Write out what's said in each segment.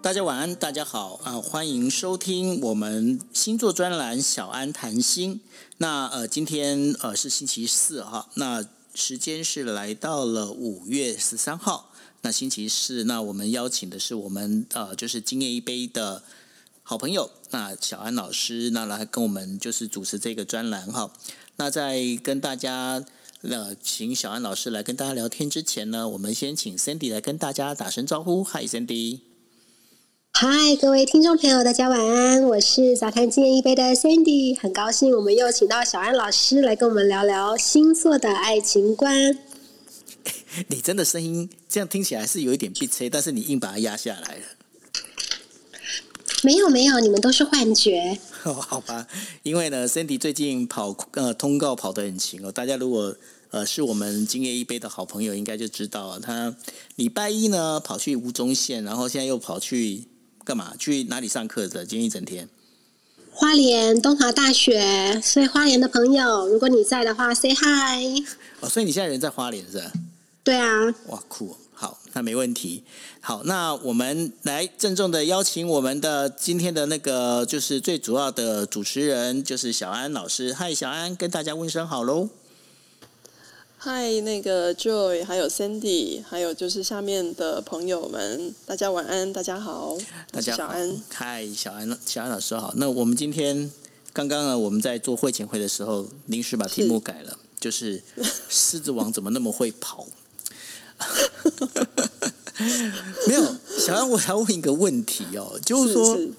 大家晚安，大家好啊、欢迎收听我们星座专栏小安谈心。那呃，今天呃是星期四哈，那时间是来到了五月十三号。那星期四，那我们邀请的是我们呃就是今夜一杯的好朋友，那小安老师，那来跟我们就是主持这个专栏哈。那在跟大家呃请小安老师来跟大家聊天之前呢，我们先请 Sandy 来跟大家打声招呼。Hi Sandy。嗨，各位听众朋友，大家晚安！我是早餐今夜一杯的 Sandy，很高兴我们又请到小安老师来跟我们聊聊星座的爱情观。你真的声音这样听起来是有一点鼻塞，但是你硬把它压下来了。没有没有，你们都是幻觉。哦，好吧，因为呢，Sandy 最近跑呃通告跑得很勤哦。大家如果呃是我们今夜一杯的好朋友，应该就知道了。他礼拜一呢跑去吴宗宪，然后现在又跑去。干嘛？去哪里上课的？今天一整天。花莲东华大学，所以花莲的朋友，如果你在的话，say hi。哦，所以你现在人在花莲是吧？对啊。哇，酷！好，那没问题。好，那我们来郑重的邀请我们的今天的那个，就是最主要的主持人，就是小安老师。嗨，小安，跟大家问声好喽。嗨，那个 Joy，还有 Sandy，还有就是下面的朋友们，大家晚安，大家好，大家好，小安，嗨，小安，小安老师好。那我们今天刚刚呢，我们在做会前会的时候，临时把题目改了，是就是狮子王怎么那么会跑？没有，小安，我要问一个问题哦，就是说，是是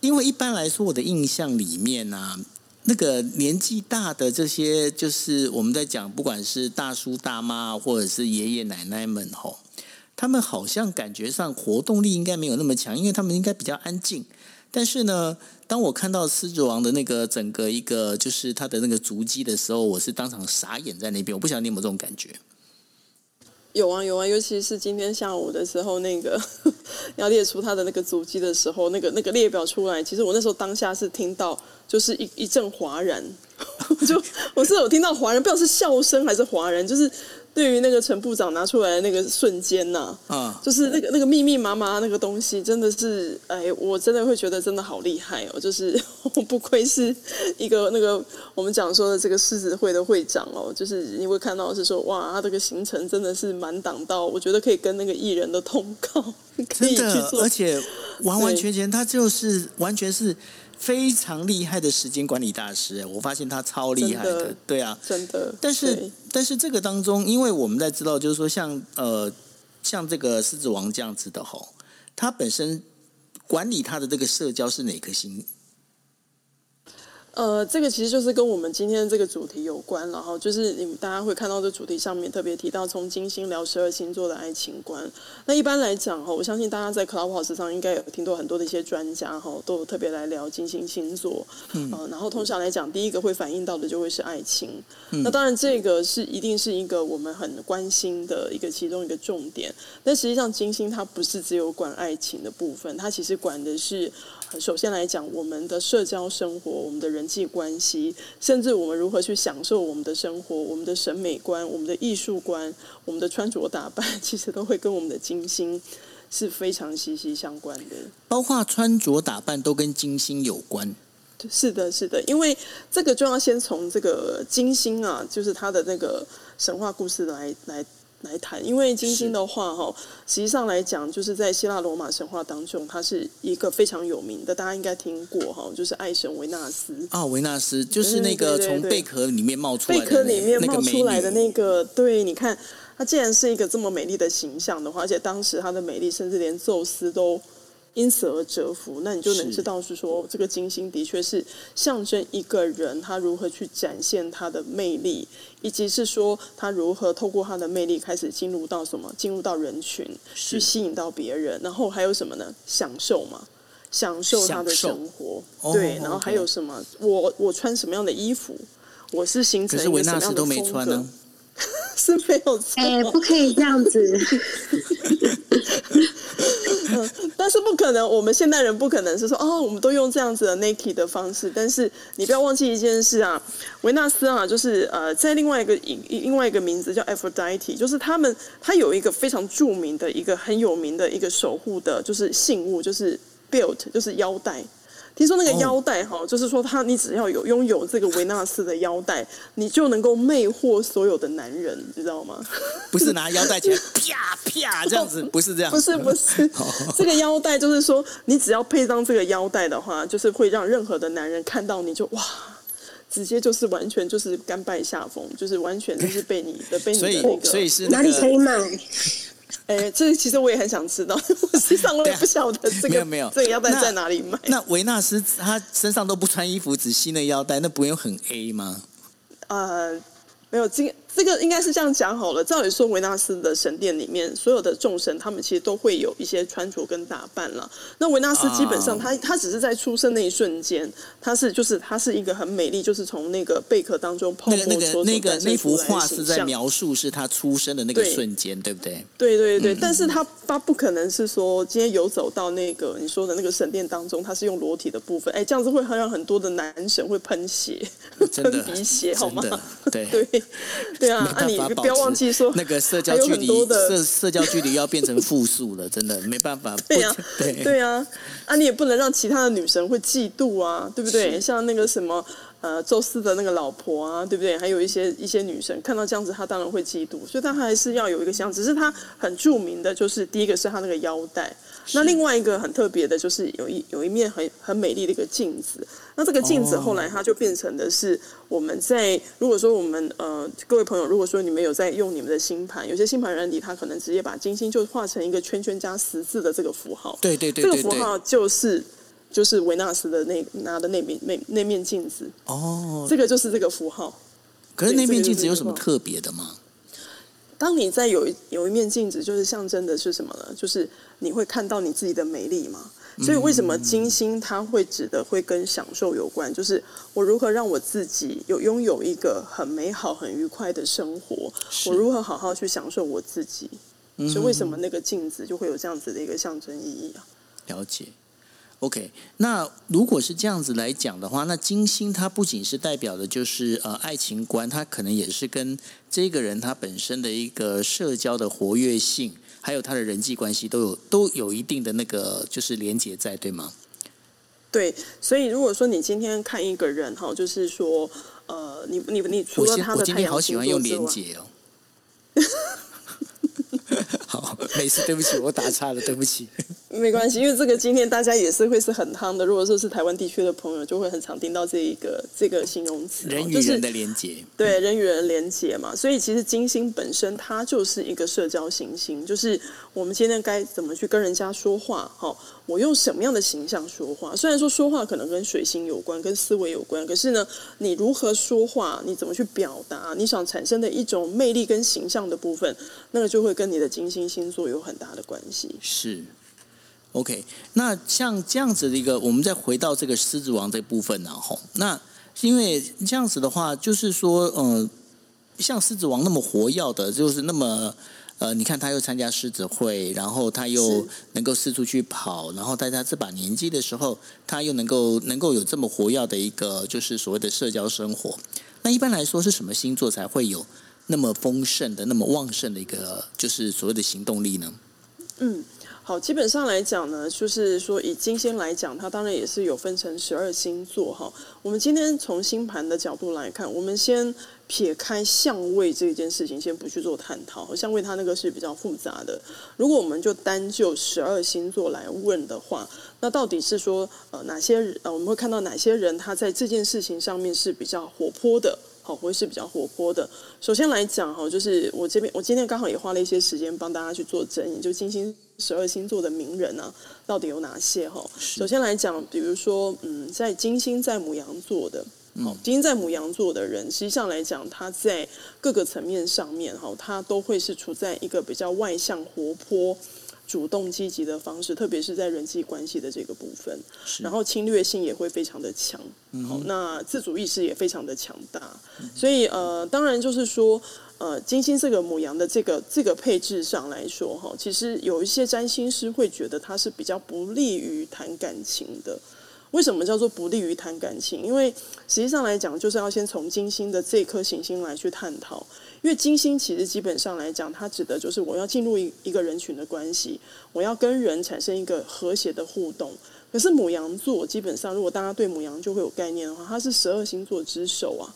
因为一般来说，我的印象里面呢、啊。那个年纪大的这些，就是我们在讲，不管是大叔大妈或者是爷爷奶奶们吼，他们好像感觉上活动力应该没有那么强，因为他们应该比较安静。但是呢，当我看到狮子王的那个整个一个就是他的那个足迹的时候，我是当场傻眼在那边。我不晓得你有没有这种感觉？有啊有啊，尤其是今天下午的时候，那个 要列出他的那个足迹的时候，那个那个列表出来，其实我那时候当下是听到。就是一一阵哗然，就我是有听到哗然，不知道是笑声还是哗然。就是对于那个陈部长拿出来的那个瞬间呐，啊，就是那个那个密密麻麻那个东西，真的是，哎，我真的会觉得真的好厉害哦。就是 不愧是一个那个我们讲说的这个狮子会的会长哦，就是你会看到是说，哇，他这个行程真的是满档到，我觉得可以跟那个艺人的通告 可以去做，而且完完全全他就是完全是。非常厉害的时间管理大师，我发现他超厉害的，的对啊，真的。但是，但是这个当中，因为我们在知道，就是说像，像呃，像这个狮子王这样子的吼，他本身管理他的这个社交是哪颗星？呃，这个其实就是跟我们今天这个主题有关，然后就是你们大家会看到这主题上面特别提到从金星聊十二星座的爱情观。那一般来讲哈，我相信大家在 Clubhouse 上应该有听到很多的一些专家哈，都有特别来聊金星星座。嗯、呃，然后通常来讲，第一个会反映到的就会是爱情。嗯、那当然，这个是一定是一个我们很关心的一个其中一个重点。但实际上，金星它不是只有管爱情的部分，它其实管的是。首先来讲，我们的社交生活、我们的人际关系，甚至我们如何去享受我们的生活、我们的审美观、我们的艺术观、我们的穿着打扮，其实都会跟我们的金星是非常息息相关的。包括穿着打扮都跟金星有关。是的，是的，因为这个就要先从这个金星啊，就是它的那个神话故事来来。来谈，因为金星的话，哈，实际上来讲，就是在希腊罗马神话当中，它是一个非常有名的，大家应该听过哈，就是爱神维纳斯。啊，维纳斯就是那个从贝壳里面冒出来的，贝壳里面冒出来的那个，对，你看，它既然是一个这么美丽的形象的话，而且当时它的美丽，甚至连宙斯都。因此而折服，那你就能知道是说，这个金星的确是象征一个人他如何去展现他的魅力，以及是说他如何透过他的魅力开始进入到什么，进入到人群，去吸引到别人，然后还有什么呢？享受嘛，享受他的生活，对，然后还有什么？我我穿什么样的衣服？我是形成一个什么样的风格？是维纳斯都没穿呢？是没有错，哎，不可以这样子。但是不可能，我们现代人不可能是说哦，我们都用这样子的 Nike 的方式。但是你不要忘记一件事啊，维纳斯啊，就是呃，在另外一个另外一个名字叫 Aphrodite，就是他们他有一个非常著名的一个很有名的一个守护的，就是信物，就是 belt，就是腰带。听说那个腰带哈，就是说他，你只要有拥有这个维纳斯的腰带，你就能够魅惑所有的男人，你知道吗？不是 拿腰带起来啪啪这样子，不是这样，不是不是，这个腰带就是说，你只要配上这个腰带的话，就是会让任何的男人看到你就哇，直接就是完全就是甘拜下风，就是完全就是被你的被你的那个，所以是哪里可以买？哎、欸，这其实我也很想知道，实际上我也不晓得这个没有没有这个腰带在哪里买。那维纳斯他身上都不穿衣服，只系那腰带，那不用很 A 吗？呃，没有这个。这个应该是这样讲好了。照理说，维纳斯的神殿里面，所有的众神他们其实都会有一些穿着跟打扮了。那维纳斯基本上他，他他只是在出生那一瞬间，他是就是他是一个很美丽，就是从那个贝壳当中泡沫出所那个那个那幅画是在描述是他出生的那个瞬间，对，对不对？对对对，嗯、但是他他不可能是说今天游走到那个你说的那个神殿当中，他是用裸体的部分，哎，这样子会让很多的男神会喷血，喷 鼻血，好吗？对 对。对啊，啊你不要忘记说，那个社交距离社社交距离要变成负数了，真的没办法。对呀、啊，对对呀，啊你也不能让其他的女神会嫉妒啊，对不对？像那个什么呃，宙斯的那个老婆啊，对不对？还有一些一些女神看到这样子，她当然会嫉妒，所以她还是要有一个像，只是她很著名的就是第一个是她那个腰带。那另外一个很特别的，就是有一有一面很很美丽的一个镜子。那这个镜子后来它就变成的是我们在如果说我们呃各位朋友，如果说你们有在用你们的星盘，有些星盘软体它可能直接把金星就画成一个圈圈加十字的这个符号。对对对，这个符号就是就是维纳斯的那拿的那面那那面镜子。哦，这个就是这个符号。可是那面镜子有什么特别的吗？当你在有一有一面镜子，就是象征的是什么呢？就是你会看到你自己的美丽嘛。所以为什么金星它会指的会跟享受有关？就是我如何让我自己有拥有一个很美好、很愉快的生活？我如何好好去享受我自己？所以为什么那个镜子就会有这样子的一个象征意义啊？了解。OK，那如果是这样子来讲的话，那金星它不仅是代表的就是呃爱情观，它可能也是跟这个人他本身的一个社交的活跃性，还有他的人际关系都有都有一定的那个就是连结在，对吗？对，所以如果说你今天看一个人哈，就是说呃，你你你除了他的太阳星座之外，我今天好喜欢用连结哦。好，没事，对不起，我打岔了，对不起。没关系，因为这个今天大家也是会是很夯的。如果说是台湾地区的朋友，就会很常听到这一个这个形容词，人与人的连接。就是、对，人与人连接嘛。所以其实金星本身它就是一个社交行星，就是我们今天该怎么去跟人家说话？哈，我用什么样的形象说话？虽然说说话可能跟水星有关，跟思维有关，可是呢，你如何说话？你怎么去表达？你想产生的一种魅力跟形象的部分，那个就会跟你的金星星座有很大的关系。是。OK，那像这样子的一个，我们再回到这个狮子王这部分然后，那因为这样子的话，就是说，嗯、呃，像狮子王那么活跃的，就是那么，呃，你看他又参加狮子会，然后他又能够四处去跑，然后在他这把年纪的时候，他又能够能够有这么活跃的一个，就是所谓的社交生活。那一般来说，是什么星座才会有那么丰盛的、那么旺盛的一个，就是所谓的行动力呢？嗯。好，基本上来讲呢，就是说以金星来讲，它当然也是有分成十二星座哈。我们今天从星盘的角度来看，我们先撇开相位这件事情，先不去做探讨。相位它那个是比较复杂的。如果我们就单就十二星座来问的话，那到底是说呃哪些呃我们会看到哪些人他在这件事情上面是比较活泼的？好，会是比较活泼的。首先来讲哈，就是我这边我今天刚好也花了一些时间帮大家去做整理，就金星。十二星座的名人呢、啊，到底有哪些？哈，首先来讲，比如说，嗯，在金星在母羊座的，好，金星在母羊座的人，实际上来讲，他在各个层面上面，哈，他都会是处在一个比较外向、活泼、主动、积极的方式，特别是在人际关系的这个部分，然后侵略性也会非常的强，好，那自主意识也非常的强大，所以呃，当然就是说。呃，金星这个母羊的这个这个配置上来说，哈，其实有一些占星师会觉得它是比较不利于谈感情的。为什么叫做不利于谈感情？因为实际上来讲，就是要先从金星的这颗行星来去探讨。因为金星其实基本上来讲，它指的就是我要进入一一个人群的关系，我要跟人产生一个和谐的互动。可是母羊座基本上，如果大家对母羊就会有概念的话，它是十二星座之首啊。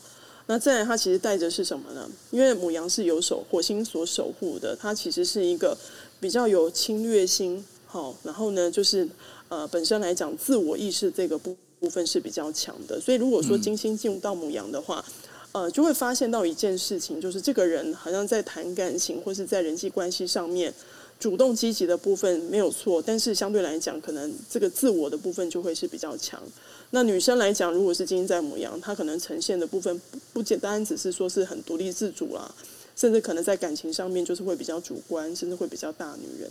那再，它其实带着是什么呢？因为母羊是有守火星所守护的，它其实是一个比较有侵略性。好，然后呢，就是。呃，本身来讲，自我意识这个部部分是比较强的，所以如果说金星进入到母羊的话，呃，就会发现到一件事情，就是这个人好像在谈感情或是在人际关系上面主动积极的部分没有错，但是相对来讲，可能这个自我的部分就会是比较强。那女生来讲，如果是金星在母羊，她可能呈现的部分不不简单，只是说是很独立自主啦，甚至可能在感情上面就是会比较主观，甚至会比较大女人。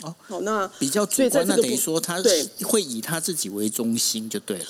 哦，好，那比较主观，那等于说他会以他自己为中心就对了。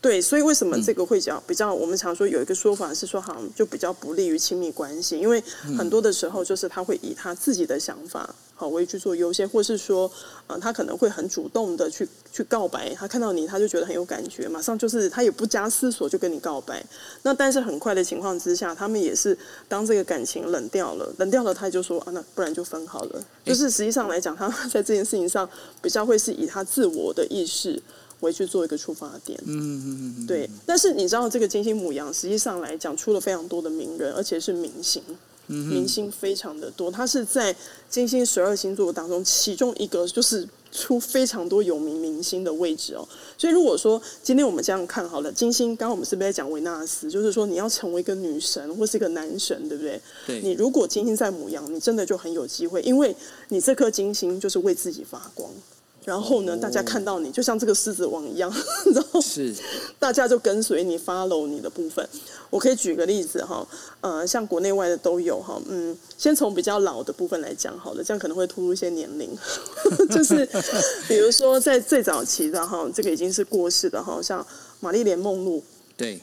对，所以为什么这个会讲比较？我们常说有一个说法是说，好像就比较不利于亲密关系，因为很多的时候就是他会以他自己的想法好为去做优先，或是说，呃，他可能会很主动的去去告白，他看到你他就觉得很有感觉，马上就是他也不加思索就跟你告白。那但是很快的情况之下，他们也是当这个感情冷掉了，冷掉了，他就说啊，那不然就分好了。就是实际上来讲，他 在这件事情上比较会是以他自我的意识。回去做一个出发点，嗯嗯嗯，对。但是你知道，这个金星母羊实际上来讲，出了非常多的名人，而且是明星，明星非常的多。他是在金星十二星座当中，其中一个就是出非常多有名明星的位置哦。所以如果说今天我们这样看好了，金星，刚刚我们是不是在讲维纳斯？就是说你要成为一个女神或是一个男神，对不对？对。你如果金星在母羊，你真的就很有机会，因为你这颗金星就是为自己发光。然后呢，大家看到你就像这个狮子王一样，然后是。大家就跟随你，follow 你的部分。我可以举个例子哈，呃，像国内外的都有哈，嗯，先从比较老的部分来讲好了，这样可能会突入一些年龄，就是比如说在最早期的哈，这个已经是过世的哈，像玛丽莲梦露，对，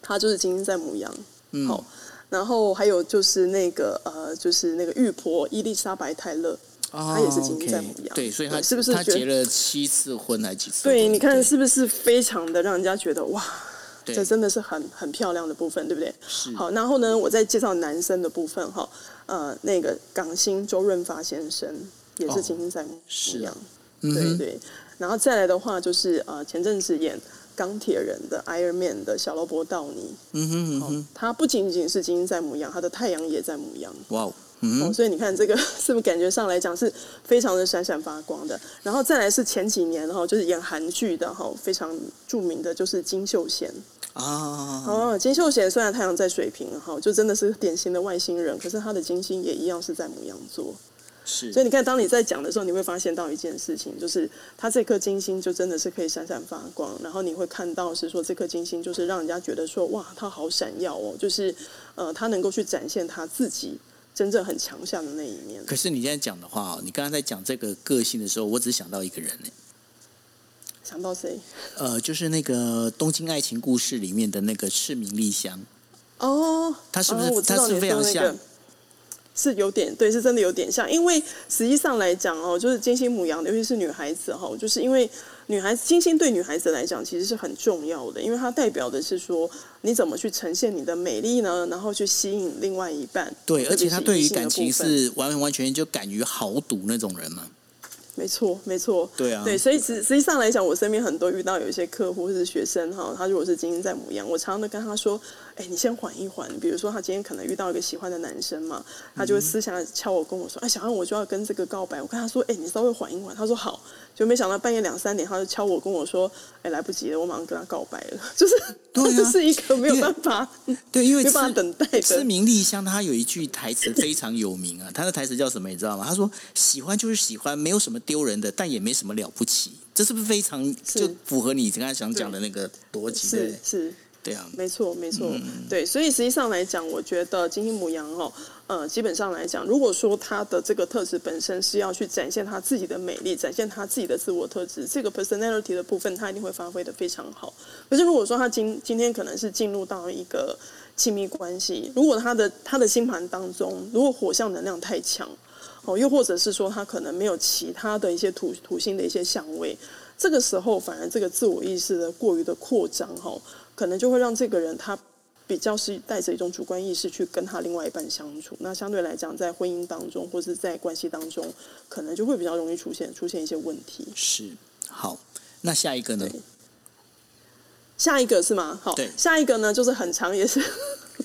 她就是金星在母羊，嗯，好，然后还有就是那个呃，就是那个玉婆伊丽莎白泰勒。他也是金星在牡羊，对，所以他是不是他结了七次婚还几次？对，你看是不是非常的让人家觉得哇，这真的是很很漂亮的部分，对不对？是。好，然后呢，我再介绍男生的部分哈，呃，那个港星周润发先生也是金星在牡羊，对对。然后再来的话就是呃，前阵子演钢铁人的 Iron Man 的小罗伯道尼，嗯哼嗯哼，他不仅仅是金星在牡羊，他的太阳也在牡羊，哇。嗯、哦，所以你看这个 是不是感觉上来讲是非常的闪闪发光的？然后再来是前几年哈，就是演韩剧的哈，非常著名的就是金秀贤啊。哦，金秀贤虽然太阳在水瓶哈，就真的是典型的外星人，可是他的金星也一样是在牡羊座。是，所以你看，当你在讲的时候，你会发现到一件事情，就是他这颗金星就真的是可以闪闪发光，然后你会看到是说这颗金星就是让人家觉得说哇，他好闪耀哦，就是呃，他能够去展现他自己。真正很强项的那一面。可是你现在讲的话，你刚刚在讲这个个性的时候，我只想到一个人呢。想到谁？呃，就是那个《东京爱情故事》里面的那个赤名丽香。哦，他是不是？哦、他是非常像。是有点对，是真的有点像。因为实际上来讲哦，就是金星母羊，尤其是女孩子哈，就是因为女孩子金星对女孩子来讲其实是很重要的，因为它代表的是说你怎么去呈现你的美丽呢？然后去吸引另外一半。对，而且他对于感情是完完全全就敢于豪赌那种人嘛。没错，没错，对啊，对，所以实实际上来讲，我身边很多遇到有一些客户或是学生哈，他如果是金星在母羊，我常常都跟他说，哎，你先缓一缓。比如说他今天可能遇到一个喜欢的男生嘛，他就会私下敲我跟我说，哎，小安，我就要跟这个告白。我跟他说，哎，你稍微缓一缓。他说好，就没想到半夜两三点，他就敲我跟我说，哎，来不及了，我马上跟他告白了。就是，对啊，是一个没有办法，对，因为没办法等待的。赤名丽香他有一句台词非常有名啊，他的台词叫什么？你知道吗？他说，喜欢就是喜欢，没有什么丢人的，但也没什么了不起，这是不是非常就符合你刚才想讲的那个逻辑？是是，对啊，没错没错，嗯、对，所以实际上来讲，我觉得金星母羊哦，呃，基本上来讲，如果说他的这个特质本身是要去展现他自己的美丽，展现他自己的自我特质，这个 personality 的部分，他一定会发挥的非常好。可是如果说他今今天可能是进入到一个亲密关系。如果他的他的星盘当中，如果火象能量太强，哦，又或者是说他可能没有其他的一些土土星的一些相位，这个时候反而这个自我意识的过于的扩张，哈，可能就会让这个人他比较是带着一种主观意识去跟他另外一半相处。那相对来讲，在婚姻当中或是在关系当中，可能就会比较容易出现出现一些问题。是，好，那下一个呢？下一个是吗？好，下一个呢，就是很长，也是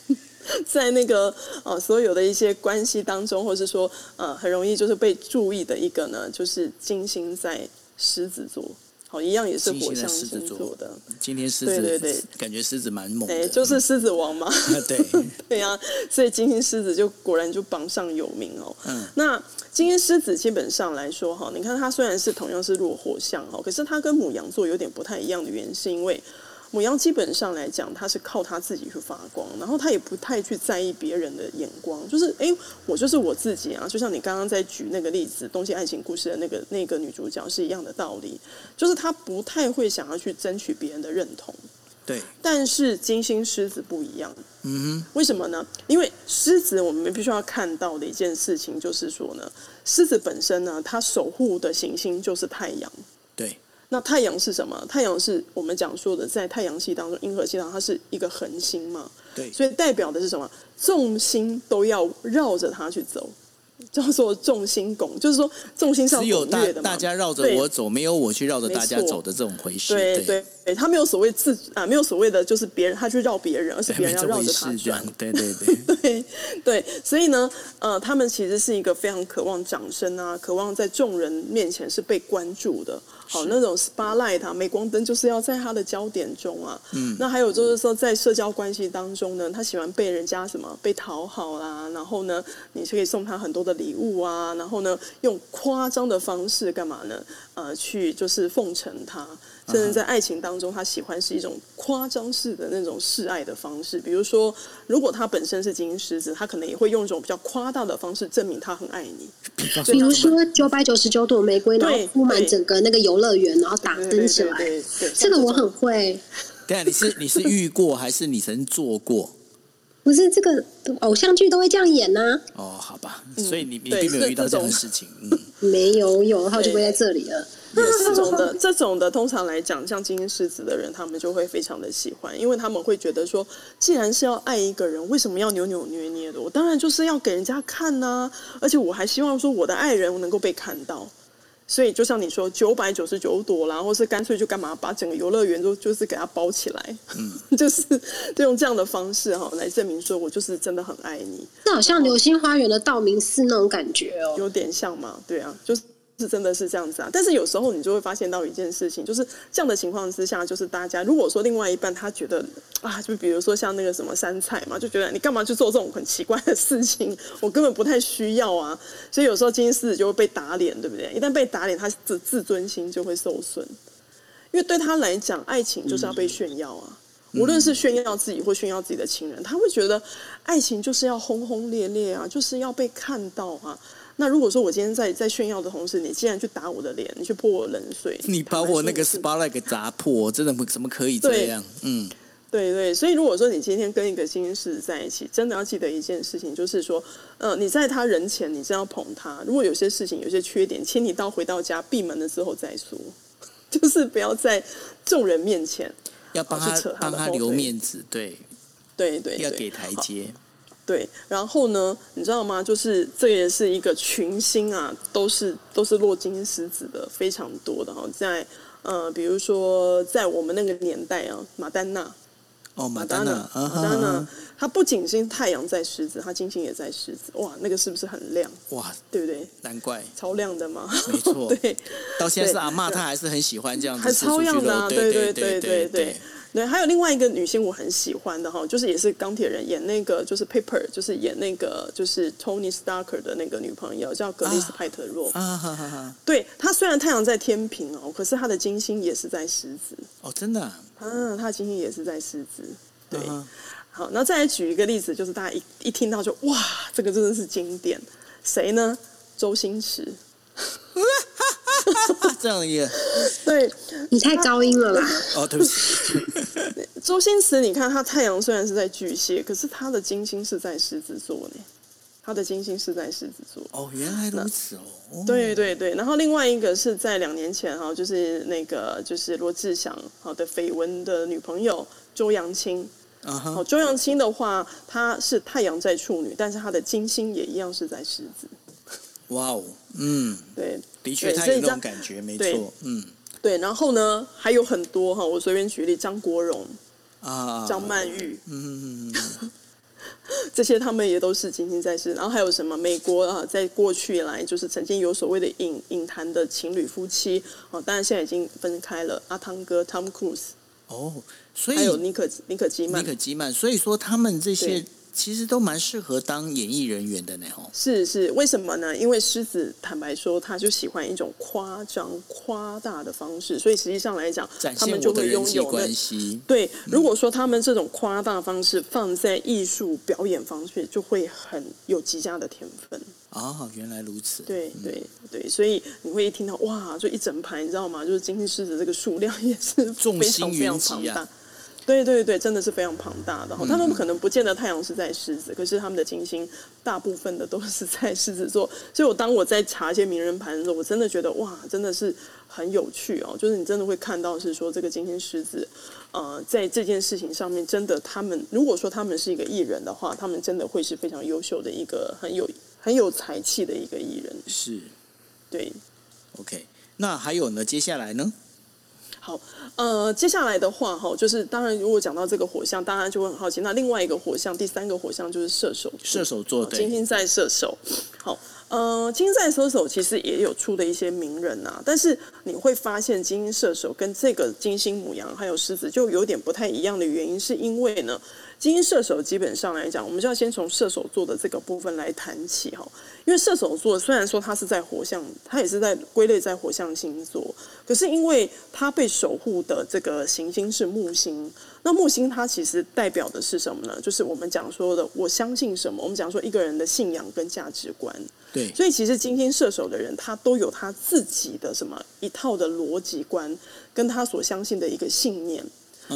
在那个呃所有的一些关系当中，或是说呃很容易就是被注意的一个呢，就是金星在狮子座。好，一样也是火象星座的。今天狮子，对对对，感觉狮子蛮猛的。哎，就是狮子王嘛。对 对呀、啊，所以金星狮子就果然就榜上有名哦。嗯，那今天狮子基本上来说哈，你看它虽然是同样是弱火象哦，可是它跟母羊座有点不太一样的原因，是因为。牡羊基本上来讲，它是靠它自己去发光，然后它也不太去在意别人的眼光，就是哎，我就是我自己啊。就像你刚刚在举那个例子，《东京爱情故事》的那个那个女主角是一样的道理，就是她不太会想要去争取别人的认同。对，但是金星狮子不一样。嗯哼，为什么呢？因为狮子我们必须要看到的一件事情就是说呢，狮子本身呢，它守护的行星就是太阳。对。那太阳是什么？太阳是我们讲说的，在太阳系当中，银河系当中，它是一个恒星嘛。对，所以代表的是什么？重心都要绕着它去走。叫做重心拱，就是说重心上只有大大家绕着我走，没有我去绕着大家走的这种回事。对对对，他没有所谓自啊，没有所谓的就是别人他去绕别人，而是别人要绕着他转。对对对 对对，所以呢，呃，他们其实是一个非常渴望掌声啊，渴望在众人面前是被关注的。好，那种 spotlight 啊，镁光灯就是要在他的焦点中啊。嗯。那还有就是说，在社交关系当中呢，他喜欢被人家什么被讨好啦，然后呢，你就可以送他很多的礼物啊，然后呢，用夸张的方式干嘛呢？呃，去就是奉承他，甚至在爱情当中，他喜欢是一种夸张式的那种示爱的方式。比如说，如果他本身是金狮子，他可能也会用一种比较夸大的方式证明他很爱你。比如说九百九十九朵玫瑰，然后铺满整个那个游乐园，然后打灯起来。对，对，对，对，这个我很会。对啊，你是你是遇过还是你曾经做过？不是这个偶像剧都会这样演呢、啊？哦，好吧，所以你你并没有遇到这样的事情，嗯，没有，有的话就不会在这里了。这种的，这种的，通常来讲，像金星狮子的人，他们就会非常的喜欢，因为他们会觉得说，既然是要爱一个人，为什么要扭扭捏捏的？我当然就是要给人家看呐、啊，而且我还希望说，我的爱人能够被看到。所以，就像你说，九百九十九朵啦，或是干脆就干嘛把整个游乐园都就是给它包起来，嗯，就是就用这样的方式哈来证明说我就是真的很爱你。那好像流星花园的道明寺那种感觉哦，有点像嘛？对啊，就是。是真的是这样子啊，但是有时候你就会发现到一件事情，就是这样的情况之下，就是大家如果说另外一半他觉得啊，就比如说像那个什么杉菜嘛，就觉得你干嘛去做这种很奇怪的事情，我根本不太需要啊，所以有时候金狮子就会被打脸，对不对？一旦被打脸，他的自尊心就会受损，因为对他来讲，爱情就是要被炫耀啊，无论是炫耀自己或炫耀自己的亲人，他会觉得爱情就是要轰轰烈烈啊，就是要被看到啊。那如果说我今天在在炫耀的同时，你竟然去打我的脸，你去泼我冷水，你把我那个 spotlight 给砸破，真的不怎么可以这样？嗯，对对，所以如果说你今天跟一个金星狮子在一起，真的要记得一件事情，就是说，呃，你在他人前你真要捧他，如果有些事情有些缺点，请你到回到家闭门的时候再说，就是不要在众人面前要帮他帮他留面子，对对对，要给台阶。对，然后呢，你知道吗？就是这也是一个群星啊，都是都是落金狮子的，非常多的哈。在呃，比如说在我们那个年代啊，马丹娜哦，马丹娜，马丹娜，她不仅是太阳在狮子，她金星也在狮子，哇，那个是不是很亮？哇，对不对？难怪超亮的嘛，没错。对，到现在是阿妈，她还是很喜欢这样子，还超亮的啊，对对对对对。对，还有另外一个女星我很喜欢的哈，就是也是钢铁人演那个就是 Pepper，就是演那个就是 Tony Stark 的那个女朋友叫格丽斯派特洛。啊哈哈哈！对，她虽然太阳在天平哦，可是她的金星也是在狮子。哦，真的？啊，她的金星也是在狮子。对，好，那再来举一个例子，就是大家一一听到就哇，这个真的是经典。谁呢？周星驰。这样也对，你太高音了啦！哦，对不起。周星驰，你看他太阳虽然是在巨蟹，可是他的金星是在狮子座呢。他的金星是在狮子座。哦，原来如此哦。对对对，然后另外一个是在两年前哈，就是那个就是罗志祥好的绯闻的女朋友周扬青。啊哈。哦，周扬青的话，她是太阳在处女，但是她的金星也一样是在狮子。哇哦，嗯，对，的确，他有那种感觉，没错，嗯。对，然后呢，还有很多哈，我随便举例，张国荣啊，张曼玉，嗯，这些他们也都是金星在世。然后还有什么？美国啊，在过去以来就是曾经有所谓的影影坛的情侣夫妻哦，当然现在已经分开了。阿汤哥，Tom Cruise，哦，所以还有妮可妮可基曼，妮可基曼，所以说他们这些。其实都蛮适合当演艺人员的呢，吼。是是，为什么呢？因为狮子坦白说，他就喜欢一种夸张、夸大的方式，所以实际上来讲，他们就会拥有关系。对，如果说他们这种夸大方式放在艺术表演方式，就会很有极佳的天分。哦，原来如此。对对对，所以你会一听到哇，就一整排，你知道吗？就是金星狮子这个数量也是非常非常庞大。对对对，真的是非常庞大的哈。他们可能不见得太阳是在狮子，可是他们的金星大部分的都是在狮子座。所以我当我在查一些名人盘的时候，我真的觉得哇，真的是很有趣哦。就是你真的会看到是说这个金星狮子，呃，在这件事情上面，真的他们如果说他们是一个艺人的话，他们真的会是非常优秀的一个很有很有才气的一个艺人。是，对。OK，那还有呢？接下来呢？好，呃，接下来的话哈，就是当然，如果讲到这个火象，大家就会很好奇。那另外一个火象，第三个火象就是射手，射手座，对，金星在射手。好，呃，金星在射手其实也有出的一些名人呐、啊，但是你会发现金星射手跟这个金星母羊还有狮子就有点不太一样的原因，是因为呢，金星射手基本上来讲，我们就要先从射手座的这个部分来谈起哈。因为射手座虽然说它是在火象，它也是在归类在火象星座，可是因为它被守护的这个行星是木星，那木星它其实代表的是什么呢？就是我们讲说的我相信什么，我们讲说一个人的信仰跟价值观。对，所以其实今天射手的人，他都有他自己的什么一套的逻辑观，跟他所相信的一个信念。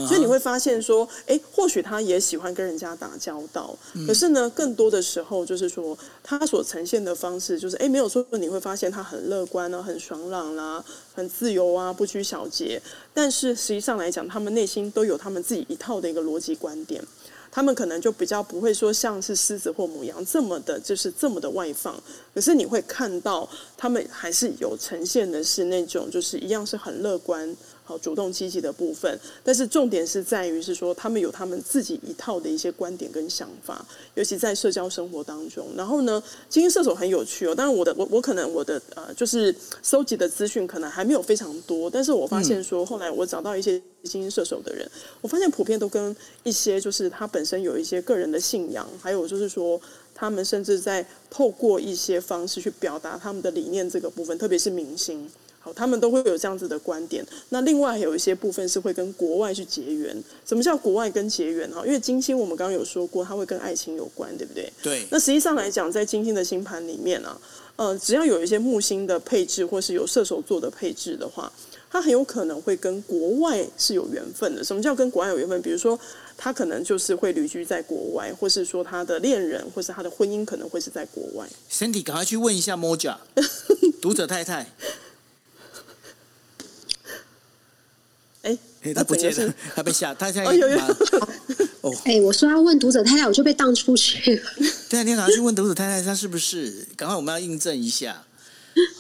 所以你会发现说，哎，或许他也喜欢跟人家打交道，可是呢，更多的时候就是说，他所呈现的方式就是，哎，没有错，你会发现他很乐观啊，很爽朗啦、啊，很自由啊，不拘小节。但是实际上来讲，他们内心都有他们自己一套的一个逻辑观点。他们可能就比较不会说像是狮子或母羊这么的，就是这么的外放。可是你会看到，他们还是有呈现的是那种，就是一样是很乐观。主动积极的部分，但是重点是在于是说，他们有他们自己一套的一些观点跟想法，尤其在社交生活当中。然后呢，金星射手很有趣哦。当然，我的我我可能我的呃，就是搜集的资讯可能还没有非常多，但是我发现说，后来我找到一些金星射手的人，我发现普遍都跟一些就是他本身有一些个人的信仰，还有就是说，他们甚至在透过一些方式去表达他们的理念这个部分，特别是明星。好，他们都会有这样子的观点。那另外还有一些部分是会跟国外去结缘。什么叫国外跟结缘？哈，因为金星我们刚刚有说过，它会跟爱情有关，对不对？对。那实际上来讲，在金星的星盘里面啊，呃，只要有一些木星的配置，或是有射手座的配置的话，它很有可能会跟国外是有缘分的。什么叫跟国外有缘分？比如说，他可能就是会旅居在国外，或是说他的恋人，或是他的婚姻可能会是在国外。Cindy，赶快去问一下 Moja 读者太太。哎，他不见了，他被吓，他现在哦，有有 哦，哎，我说要问读者太太，我就被当出去了。对啊，你好像去问读者太太，他是不是？赶快，我们要印证一下。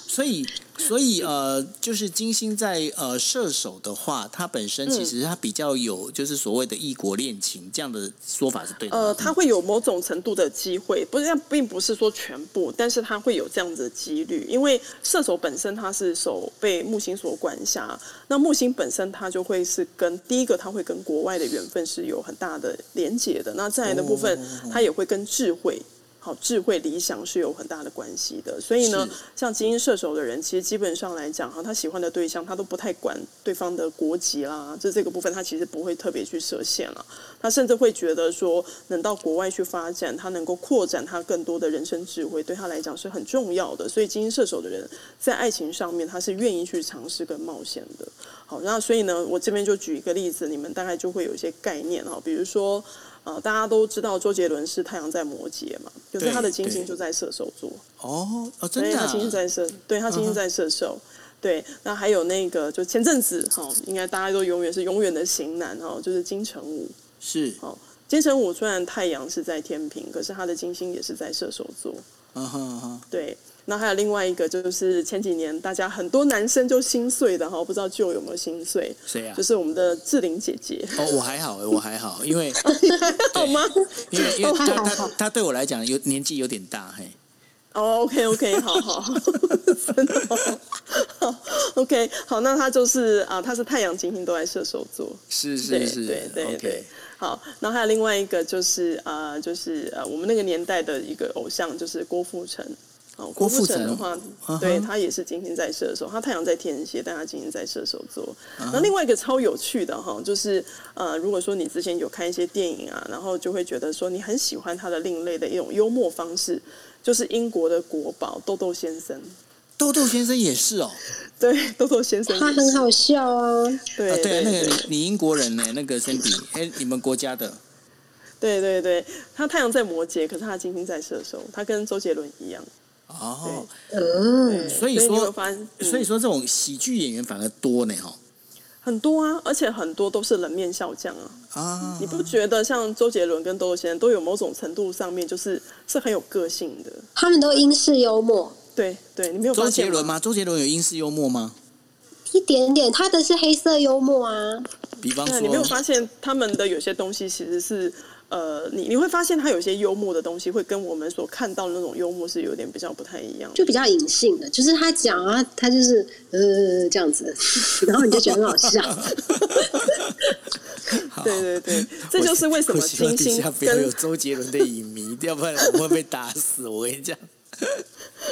所以。所以呃，就是金星在呃射手的话，它本身其实它比较有就是所谓的异国恋情这样的说法是对的。呃，它会有某种程度的机会，不是，并不是说全部，但是它会有这样子的几率，因为射手本身它是手被木星所管辖，那木星本身它就会是跟第一个，它会跟国外的缘分是有很大的连结的。那再来的部分，它也会跟智慧。好智慧、理想是有很大的关系的。所以呢，像精英射手的人，其实基本上来讲哈，他喜欢的对象他都不太管对方的国籍啦，就这个部分他其实不会特别去设限了。他甚至会觉得说，能到国外去发展，他能够扩展他更多的人生智慧，对他来讲是很重要的。所以精英射手的人在爱情上面，他是愿意去尝试跟冒险的。好，那所以呢，我这边就举一个例子，你们大概就会有一些概念哈。比如说，呃，大家都知道周杰伦是太阳在摩羯嘛，可是他的金星就在射手座。哦哦，真的、啊？他金星在射，对他金星在射手。Uh. 对，那还有那个，就前阵子哈，应该大家都永远是永远的型男哈，就是金城武。是。哦，金城武虽然太阳是在天平，可是他的金星也是在射手座。嗯哼哼。对。那还有另外一个，就是前几年大家很多男生就心碎的哈，不知道 Joe 有没有心碎？谁啊？就是我们的志玲姐姐。哦，我还好，我还好，因为 好吗？因为因为 他他他对我来讲有年纪有点大嘿。哦、oh,，OK OK，好好，真的好，OK，好，那他就是啊，他是太阳金星都在射手座，是是是，对对对，对 okay. 好，然后还有另外一个就是啊，就是呃、啊，我们那个年代的一个偶像就是郭富城。郭富城的话，对他也是金星在射手，他太阳在天蝎，但他金星在射手座。那另外一个超有趣的哈，就是呃，如果说你之前有看一些电影啊，然后就会觉得说你很喜欢他的另类的一种幽默方式，就是英国的国宝豆豆先生。豆豆先生也是哦，对，豆豆先生他很好笑啊。对、啊、对，对，那个你你英国人呢？那个 Cindy，哎，你们国家的？对对对，他太阳在摩羯，可是他金星在射手，他跟周杰伦一样。哦，嗯，所以说，所以说这种喜剧演员反而多呢，哈，很多啊，而且很多都是冷面笑匠啊，啊，你不觉得像周杰伦跟豆豆先生都有某种程度上面就是是很有个性的？他们都英式幽默，对对，你没有发现？周杰伦吗？周杰伦有英式幽默吗？一点点，他的是黑色幽默啊。比方说，你没有发现他们的有些东西其实是。呃，你你会发现他有些幽默的东西，会跟我们所看到的那种幽默是有点比较不太一样，就比较隐性的，就是他讲啊，他就是呃这样子，然后你就觉得很好笑。对对对，这就是为什么金星跟不要有周杰伦的影迷，要不然我会被打死。我跟你讲。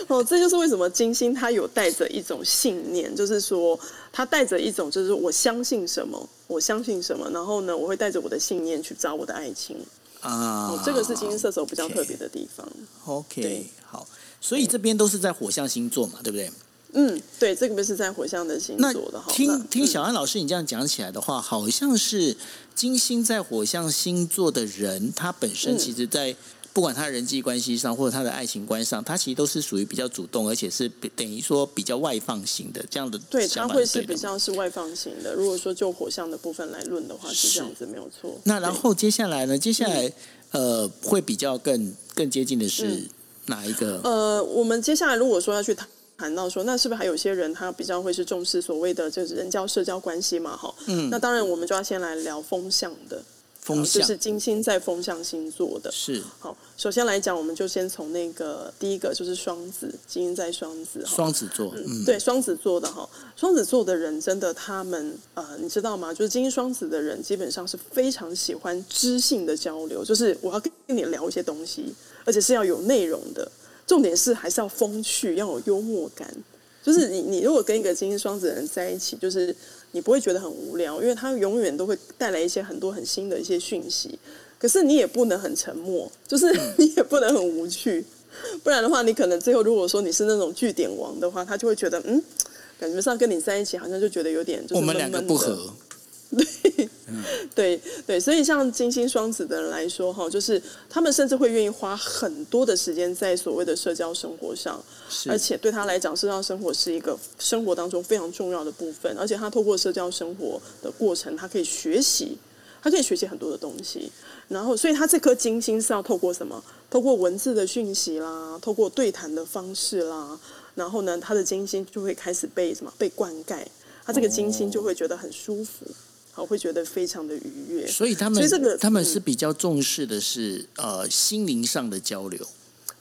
哦，这就是为什么金星他有带着一种信念，就是说他带着一种，就是我相信什么，我相信什么，然后呢，我会带着我的信念去找我的爱情啊、哦。这个是金星射手比较特别的地方。OK，, okay 好，所以这边都是在火象星座嘛，对不对？嗯，对，这个是在火象的星座的。听听小安老师你这样讲起来的话，好像是金星在火象星座的人，他本身其实在。不管他人际关系上，或者他的爱情观上，他其实都是属于比较主动，而且是等于说比较外放型的这样的。对，他会是比较是外放型的。如果说就火象的部分来论的话，是这样子没有错。那然后接下来呢？接下来呃，会比较更更接近的是哪一个？呃，我们接下来如果说要去谈谈到说，那是不是还有些人他比较会是重视所谓的就是人交社交关系嘛？哈，嗯，那当然我们就要先来聊风向的。风象就是金星在风象星座的，是好。首先来讲，我们就先从那个第一个就是双子，金星在双子，双子座，嗯，对，双子座的哈，双子座的人真的，他们呃，你知道吗？就是金星双子的人，基本上是非常喜欢知性的交流，就是我要跟你聊一些东西，而且是要有内容的，重点是还是要风趣，要有幽默感。就是你，你如果跟一个金星双子的人在一起，就是。你不会觉得很无聊，因为他永远都会带来一些很多很新的一些讯息。可是你也不能很沉默，就是 你也不能很无趣，不然的话，你可能最后如果说你是那种据点王的话，他就会觉得嗯，感觉上跟你在一起好像就觉得有点我们两个不合。对，对对，所以像金星双子的人来说，哈，就是他们甚至会愿意花很多的时间在所谓的社交生活上，而且对他来讲，社交生活是一个生活当中非常重要的部分。而且他透过社交生活的过程，他可以学习，他可以学习很多的东西。然后，所以他这颗金星是要透过什么？透过文字的讯息啦，透过对谈的方式啦，然后呢，他的金星就会开始被什么？被灌溉，他这个金星就会觉得很舒服。我会觉得非常的愉悦，所以他们，这个他们是比较重视的是、嗯、呃心灵上的交流，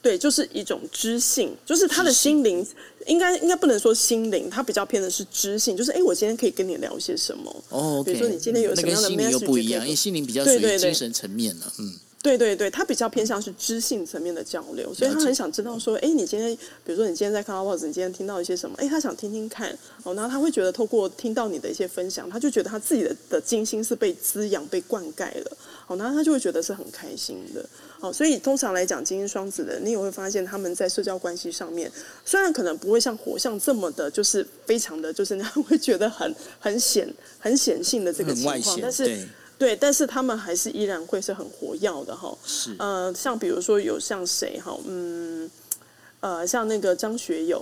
对，就是一种知性，就是他的心灵应该应该不能说心灵，他比较偏的是知性，就是哎，我今天可以跟你聊些什么？哦，okay, 比如说你今天有什么样的 message 又不一样，因为心灵比较属于精神层面了，嗯。对对对，他比较偏向是知性层面的交流，所以他很想知道说，哎，你今天，比如说你今天在 Clubhouse，你今天听到一些什么？哎，他想听听看，哦，然后他会觉得透过听到你的一些分享，他就觉得他自己的的金星是被滋养、被灌溉了，哦，然后他就会觉得是很开心的，好，所以通常来讲，金星双子的，你也会发现他们在社交关系上面，虽然可能不会像火象这么的，就是非常的，就是你会觉得很很显、很显性的这个情况，但是。对，但是他们还是依然会是很活跃的哈。是。呃，像比如说有像谁哈，嗯，呃，像那个张学友，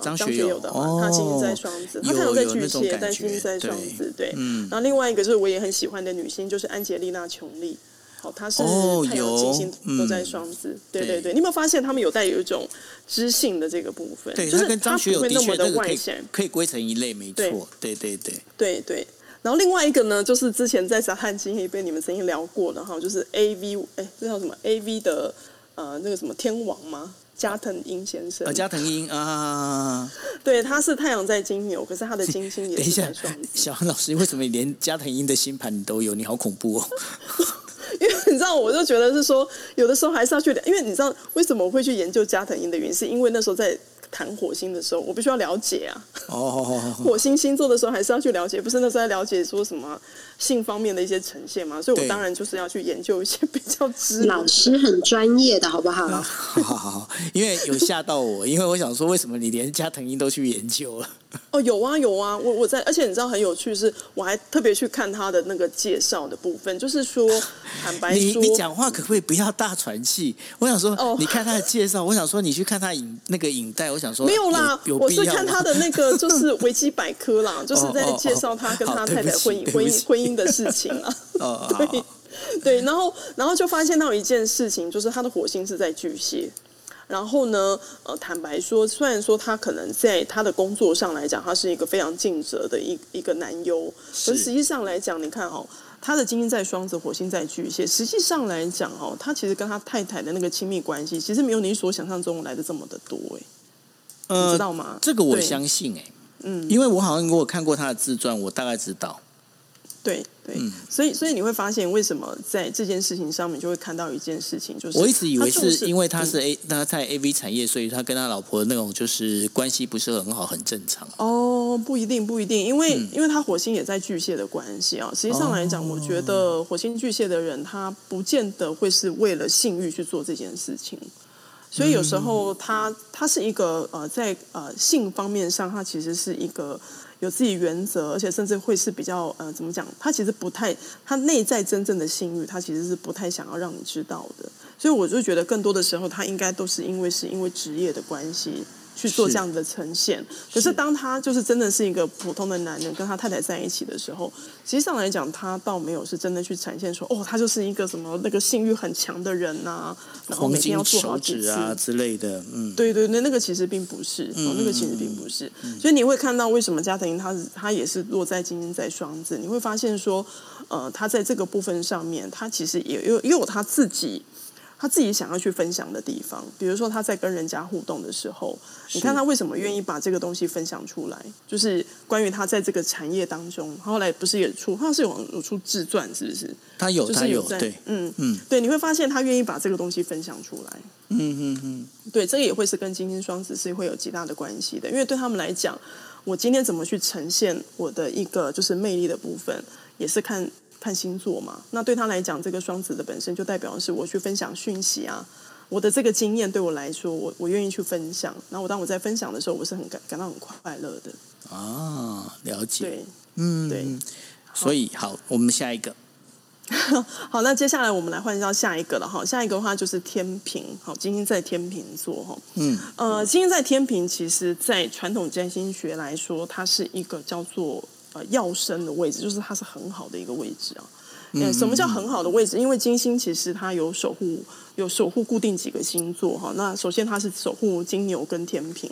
张学友的话，他金星在双子，他可能在巨蟹，但金星在双子，对。嗯。然后另外一个就是我也很喜欢的女星，就是安吉丽娜·琼丽，好，她是太阳、金星都在双子，对对对。你有没有发现他们有带有一种知性的这个部分？对，就是跟张学友那个可以可以归成一类，没错。对对对对对。然后另外一个呢，就是之前在小汉金也被你们曾经聊过的哈，就是 A V，哎，这叫什么 A V 的呃那个什么天王吗？加藤鹰先生。啊，加藤鹰啊。对，他是太阳在金牛，可是他的金星也是在双子。小安老师，为什么连加藤鹰的星盘你都有？你好恐怖哦。因为你知道，我就觉得是说，有的时候还是要去，因为你知道为什么我会去研究加藤鹰的原因，是因为那时候在。谈火星的时候，我必须要了解啊。哦，火星星座的时候还是要去了解，不是那时候在了解说什么性方面的一些呈现嘛？所以我当然就是要去研究一些比较知。老师很专业的好不好？好好好，因为有吓到我，因为我想说，为什么你连加藤鹰都去研究了？哦，有啊有啊，我我在，而且你知道很有趣是，我还特别去看他的那个介绍的部分，就是说，坦白说，你你讲话可不可以不要大喘气？我想说，哦，你看他的介绍，我想说你去看他影那个影带，我想说没有啦，有有我是看他的那个就 是维基百科啦，就是在介绍他跟他太太婚姻婚姻婚姻的事情啊。哦，对对，然后然后就发现到一件事情，就是他的火星是在巨蟹。然后呢，呃，坦白说，虽然说他可能在他的工作上来讲，他是一个非常尽责的一一个男优，可实际上来讲，你看哦，他的金星在双子，火星在巨蟹，实际上来讲哦，他其实跟他太太的那个亲密关系，其实没有你所想象中来的这么的多哎，呃，你知道吗？这个我相信哎，嗯，因为我好像如果看过他的自传，我大概知道。对对，所以所以你会发现，为什么在这件事情上面就会看到一件事情，就是我一直以为是因为他是 A，他在 A V 产业，所以他跟他老婆的那种就是关系不是很好，很正常。哦，不一定，不一定，因为、嗯、因为他火星也在巨蟹的关系啊。实际上来讲，我觉得火星巨蟹的人，他不见得会是为了性欲去做这件事情。所以有时候他他是一个呃，在呃性方面上，他其实是一个。有自己原则，而且甚至会是比较呃，怎么讲？他其实不太，他内在真正的性欲，他其实是不太想要让你知道的。所以我就觉得，更多的时候，他应该都是因为是因为职业的关系。去做这样的呈现，是，可是当他就是真的是一个普通的男人，跟他太太在一起的时候，实际上来讲，他倒没有是真的去呈现说，哦，他就是一个什么那个性欲很强的人呐、啊，然后每天要做好几次啊之类的，嗯，对对对，那个其实并不是，嗯、哦，那个其实并不是，嗯、所以你会看到为什么加藤鹰他是他也是落在金星在双子，你会发现说，呃，他在这个部分上面，他其实也有也有他自己。他自己想要去分享的地方，比如说他在跟人家互动的时候，你看他为什么愿意把这个东西分享出来？就是关于他在这个产业当中，后来不是也出，他是有有出自传，是不是？他有，就是有在，对，嗯嗯，对，你会发现他愿意把这个东西分享出来，嗯嗯嗯，对，这个也会是跟金星双子是会有极大的关系的，因为对他们来讲，我今天怎么去呈现我的一个就是魅力的部分，也是看。看星座嘛，那对他来讲，这个双子的本身就代表的是我去分享讯息啊，我的这个经验对我来说，我我愿意去分享。然后我当我在分享的时候，我是很感感到很快乐的。啊，了解。对，嗯，对。所以好，我们下一个。好，那接下来我们来换到下一个了哈。下一个的话就是天平，好，金星在天平座哈。嗯，呃，金星在天平，其实在传统占星学来说，它是一个叫做。呃，要生的位置就是它是很好的一个位置啊。嗯，什么叫很好的位置？因为金星其实它有守护，有守护固定几个星座哈。那首先它是守护金牛跟天平，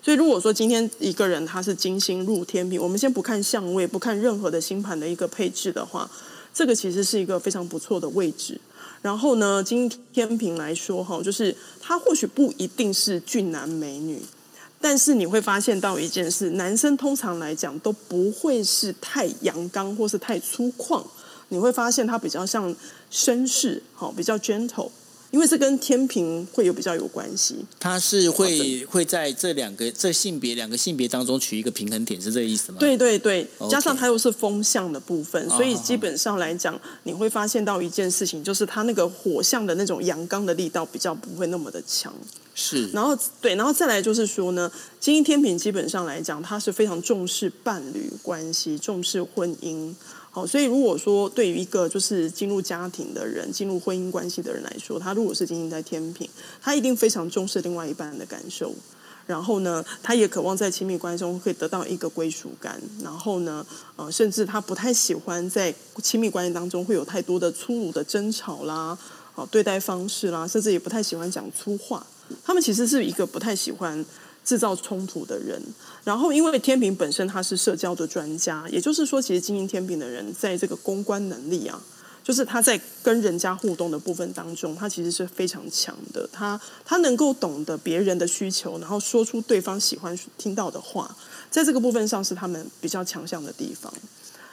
所以如果说今天一个人他是金星入天平，我们先不看相位，不看任何的星盘的一个配置的话，这个其实是一个非常不错的位置。然后呢，今天平来说哈，就是他或许不一定是俊男美女。但是你会发现到一件事，男生通常来讲都不会是太阳刚或是太粗犷，你会发现他比较像绅士，好，比较 gentle。因为这跟天平会有比较有关系，他是会会在这两个这性别两个性别当中取一个平衡点，是这个意思吗？对对对，加上他又是风向的部分所以基本上来讲，你会发现到一件事情，就是他那个火象的那种阳刚的力道比较不会那么的强。是，然后对，然后再来就是说呢，金星天秤基本上来讲，他是非常重视伴侣关系，重视婚姻。好，所以如果说对于一个就是进入家庭的人、进入婚姻关系的人来说，他如果是金星在天秤，他一定非常重视另外一半的感受。然后呢，他也渴望在亲密关系中可以得到一个归属感。然后呢，呃，甚至他不太喜欢在亲密关系当中会有太多的粗鲁的争吵啦，好，对待方式啦，甚至也不太喜欢讲粗话。他们其实是一个不太喜欢。制造冲突的人，然后因为天平本身他是社交的专家，也就是说，其实经营天平的人在这个公关能力啊，就是他在跟人家互动的部分当中，他其实是非常强的。他他能够懂得别人的需求，然后说出对方喜欢听到的话，在这个部分上是他们比较强项的地方。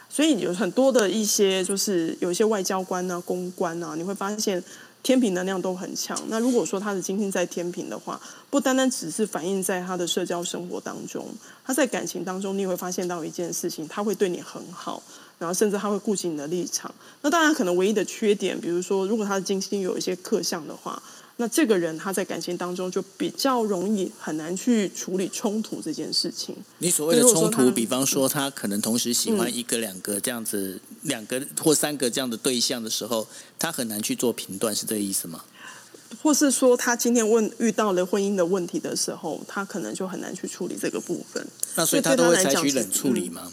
所以有很多的一些，就是有一些外交官啊、公关啊，你会发现。天平能量都很强。那如果说他的金星在天平的话，不单单只是反映在他的社交生活当中，他在感情当中，你也会发现到一件事情，他会对你很好，然后甚至他会顾及你的立场。那当然，可能唯一的缺点，比如说，如果他的金星有一些克相的话。那这个人他在感情当中就比较容易很难去处理冲突这件事情。你所谓的冲突，比方说他可能同时喜欢一个、两个这样子，两个或三个这样的对象的时候，他很难去做评断，是这个意思吗？或是说他今天问遇到了婚姻的问题的时候，他可能就很难去处理这个部分。那所以他都会采取冷处理吗？嗯，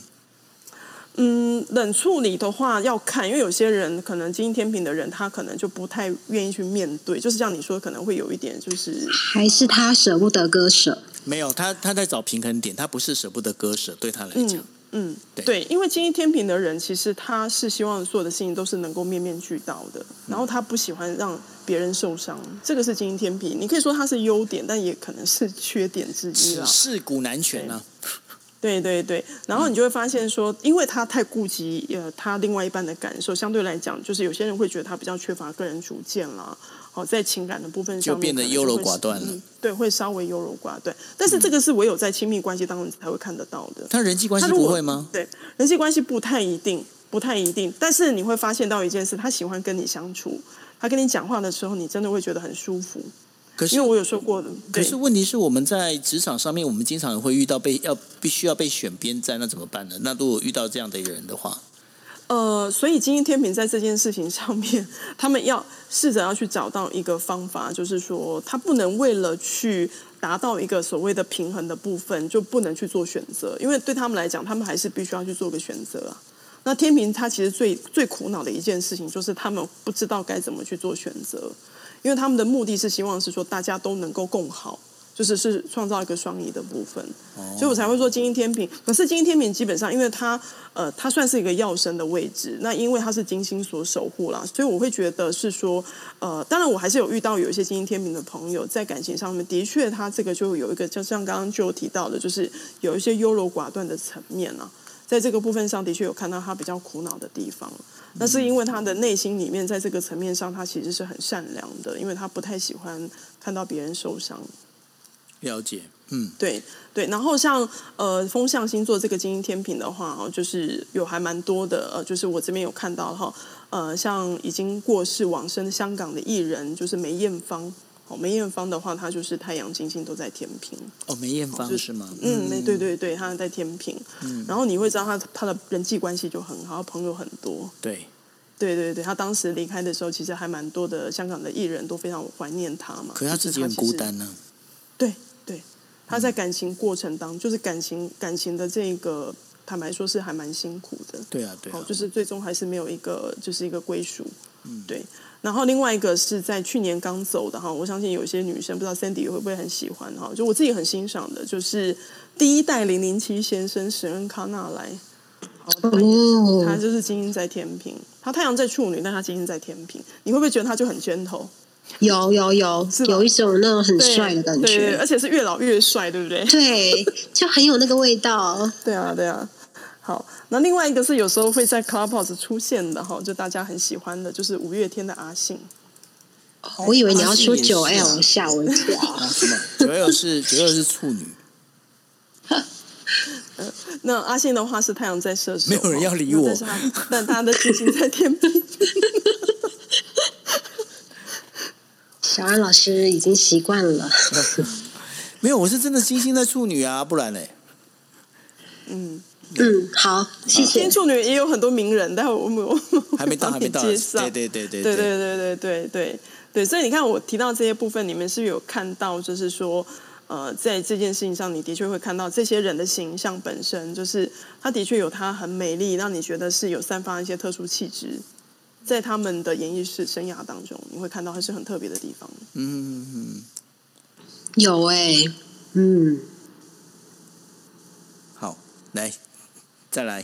冷处理的话要看，因为有些人可能金星天平的人，他可能就不太愿意去面对，就是像你说，可能会有一点，就是还是他舍不得割舍。没有，他他在找平衡点，他不是舍不得割舍，对他来讲，嗯，嗯对，对，因为经营天平的人，其实他是希望所有的事情都是能够面面俱到的，然后他不喜欢让别人受伤，这个是经营天平，你可以说他是优点，但也可能是缺点之一了。是古难全啊。对对对，然后你就会发现说，因为他太顾及呃他另外一半的感受，相对来讲，就是有些人会觉得他比较缺乏个人主见啦，好，在情感的部分上面就变得优柔寡断了。对，会稍微优柔寡断，但是这个是唯有在亲密关系当中才会看得到的。他人际关系不会吗？对，人际关系不太一定，不太一定。但是你会发现到一件事，他喜欢跟你相处，他跟你讲话的时候，你真的会觉得很舒服。可是因为我有说过的，可是问题是我们在职场上面，我们经常会遇到被要必须要被选边站，那怎么办呢？那如果遇到这样的一个人的话，呃，所以金星天平在这件事情上面，他们要试着要去找到一个方法，就是说他不能为了去达到一个所谓的平衡的部分，就不能去做选择，因为对他们来讲，他们还是必须要去做个选择啊。那天平他其实最最苦恼的一件事情，就是他们不知道该怎么去做选择。因为他们的目的是希望是说大家都能够共好，就是是创造一个双赢的部分，所以我才会说精英天平。可是精英天平基本上，因为它呃它算是一个要生的位置，那因为它是金星所守护啦，所以我会觉得是说呃，当然我还是有遇到有一些精英天平的朋友在感情上面的确他这个就有一个就像刚刚就提到的，就是有一些优柔寡断的层面啊，在这个部分上的确有看到他比较苦恼的地方。那是因为他的内心里面，在这个层面上，他其实是很善良的，因为他不太喜欢看到别人受伤。了解，嗯，对对。然后像呃风象星座这个金星天平的话，哦，就是有还蛮多的，呃，就是我这边有看到哈，呃，像已经过世往生的香港的艺人，就是梅艳芳。哦，梅艳芳的话，她就是太阳、金星都在天平。哦，梅艳芳、就是吗？嗯，对对对，她在天平。嗯，然后你会知道她她的人际关系就很好，朋友很多。对，对对对，她当时离开的时候，其实还蛮多的香港的艺人都非常怀念她嘛。可是她自己很孤单呢、啊。对对，她在感情过程当中，就是感情感情的这个，坦白说是还蛮辛苦的。对啊，对啊。就是最终还是没有一个，就是一个归属。嗯，对。然后另外一个是在去年刚走的哈，我相信有些女生不知道 Sandy 会不会很喜欢哈，就我自己很欣赏的，就是第一代零零七先生史恩康纳莱，哦，他就是金星在天平，他太阳在处女，但他金星在天平，你会不会觉得他就很 gentle？有有有，有一种那种很帅的感觉，对对对，而且是越老越帅，对不对？对，就很有那个味道。对啊，对啊。好，那另外一个是有时候会在 Clubhouse 出现的哈，就大家很喜欢的，就是五月天的阿信。我以为你要说九 L，吓我一跳。什么？九 L 是九 L 是处女。那阿信的话是太阳在射手，没有人要理我。但，但他的星星在天秤。小安老师已经习惯了。没有，我是真的星星在处女啊，不然嘞。嗯嗯，好，谢谢。天处女也有很多名人，但是我们还没到，还没到。介绍。对对对对对对对对对对对，所以你看，我提到这些部分，你们是不是有看到，就是说。呃，在这件事情上，你的确会看到这些人的形象本身，就是他的确有他很美丽，让你觉得是有散发一些特殊气质，在他们的演艺史生涯当中，你会看到他是很特别的地方。嗯嗯嗯，有哎、欸，嗯，好，来，再来。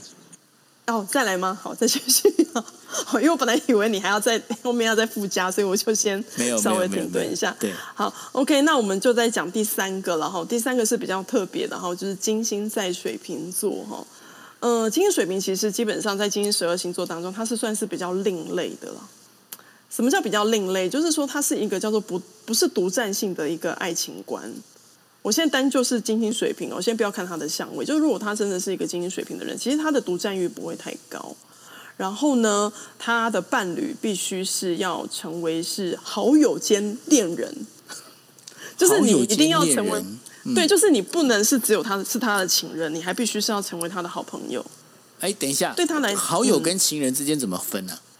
哦，再来吗？好，再继续。好，因为我本来以为你还要在后面要再附加，所以我就先稍微停顿一下。对，好，OK，那我们就再讲第三个了哈。第三个是比较特别的哈，就是金星在水瓶座哈。呃，金星水瓶其实基本上在金星十二星座当中，它是算是比较另类的了。什么叫比较另类？就是说它是一个叫做不不是独占性的一个爱情观。我现在单就是金星水平，我先不要看他的相位。就是如果他真的是一个金星水平的人，其实他的独占欲不会太高。然后呢，他的伴侣必须是要成为是好友兼恋人，就是你一定要成为、嗯、对，就是你不能是只有他是他的情人，你还必须是要成为他的好朋友。哎，等一下，对他来好友跟情人之间怎么分呢、啊？嗯、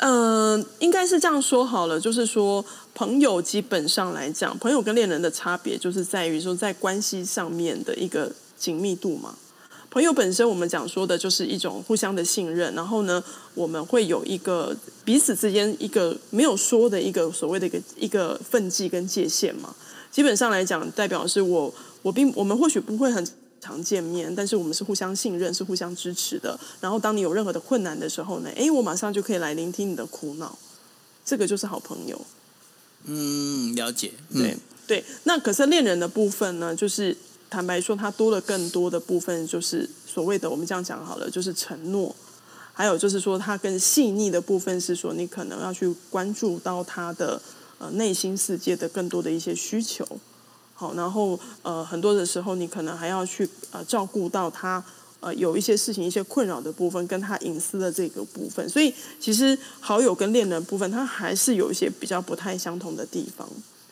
呃，应该是这样说好了，就是说。朋友基本上来讲，朋友跟恋人的差别就是在于说，在关系上面的一个紧密度嘛。朋友本身，我们讲说的就是一种互相的信任，然后呢，我们会有一个彼此之间一个没有说的一个所谓的一个一个分际跟界限嘛。基本上来讲，代表是我我并我们或许不会很常见面，但是我们是互相信任，是互相支持的。然后当你有任何的困难的时候呢，诶，我马上就可以来聆听你的苦恼，这个就是好朋友。嗯，了解。嗯、对对，那可是恋人的部分呢？就是坦白说，他多了更多的部分，就是所谓的我们这样讲好了，就是承诺。还有就是说，他更细腻的部分是说，你可能要去关注到他的呃内心世界的更多的一些需求。好，然后呃很多的时候，你可能还要去呃照顾到他。呃，有一些事情、一些困扰的部分，跟他隐私的这个部分，所以其实好友跟恋人部分，他还是有一些比较不太相同的地方。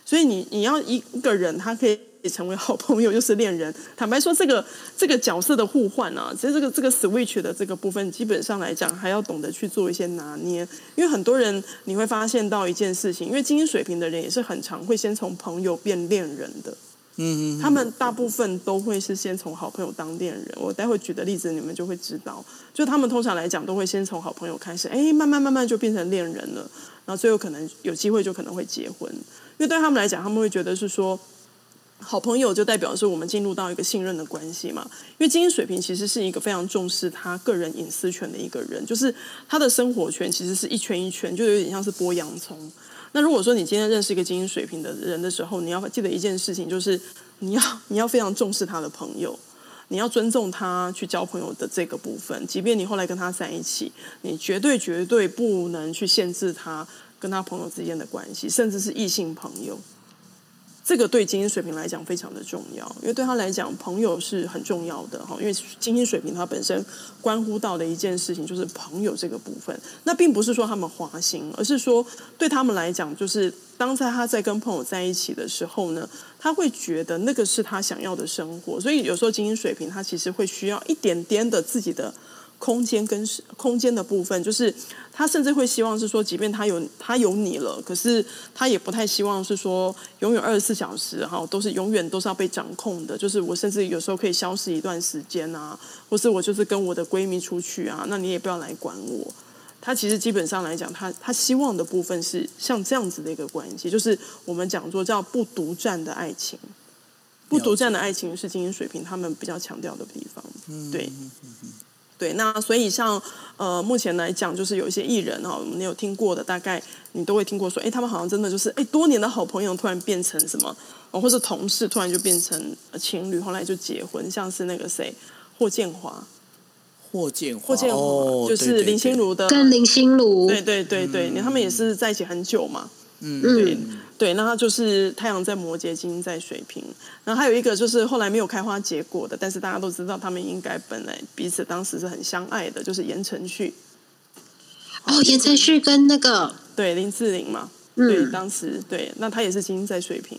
所以你你要一个人，他可以成为好朋友，又是恋人。坦白说，这个这个角色的互换啊，其实这个这个 switch 的这个部分，基本上来讲，还要懂得去做一些拿捏。因为很多人你会发现到一件事情，因为精英水平的人也是很常会先从朋友变恋人的。嗯，他们大部分都会是先从好朋友当恋人。我待会举的例子，你们就会知道。就他们通常来讲，都会先从好朋友开始，哎，慢慢慢慢就变成恋人了。然后最后可能有机会就可能会结婚。因为对他们来讲，他们会觉得是说，好朋友就代表是我们进入到一个信任的关系嘛。因为精英水平其实是一个非常重视他个人隐私权的一个人，就是他的生活圈其实是一圈一圈，就有点像是剥洋葱。那如果说你今天认识一个精英水平的人的时候，你要记得一件事情，就是你要你要非常重视他的朋友，你要尊重他去交朋友的这个部分。即便你后来跟他在一起，你绝对绝对不能去限制他跟他朋友之间的关系，甚至是异性朋友。这个对精英水平来讲非常的重要，因为对他来讲，朋友是很重要的哈。因为精英水平他本身关乎到的一件事情就是朋友这个部分。那并不是说他们花心，而是说对他们来讲，就是当在他在跟朋友在一起的时候呢，他会觉得那个是他想要的生活。所以有时候精英水平他其实会需要一点点的自己的。空间跟空间的部分，就是他甚至会希望是说，即便他有他有你了，可是他也不太希望是说永远二十四小时哈，都是永远都是要被掌控的。就是我甚至有时候可以消失一段时间啊，或是我就是跟我的闺蜜出去啊，那你也不要来管我。他其实基本上来讲，他他希望的部分是像这样子的一个关系，就是我们讲说叫不独占的爱情，不独占的爱情是金星水平他们比较强调的地方，对。对，那所以像呃，目前来讲，就是有一些艺人哈，我们有听过的，大概你都会听过说，哎，他们好像真的就是，哎，多年的好朋友突然变成什么，哦或是同事突然就变成情侣，后来就结婚，像是那个谁，霍建华。霍建霍建华、哦、就是林心如的，跟林心如，对对对对，嗯、他们也是在一起很久嘛。嗯，对对，那他就是太阳在摩羯，金星在水瓶。然后还有一个就是后来没有开花结果的，但是大家都知道他们应该本来彼此当时是很相爱的，就是言承旭。哦，言承旭跟那个对林志玲嘛，嗯、对，当时对，那他也是金星在水瓶。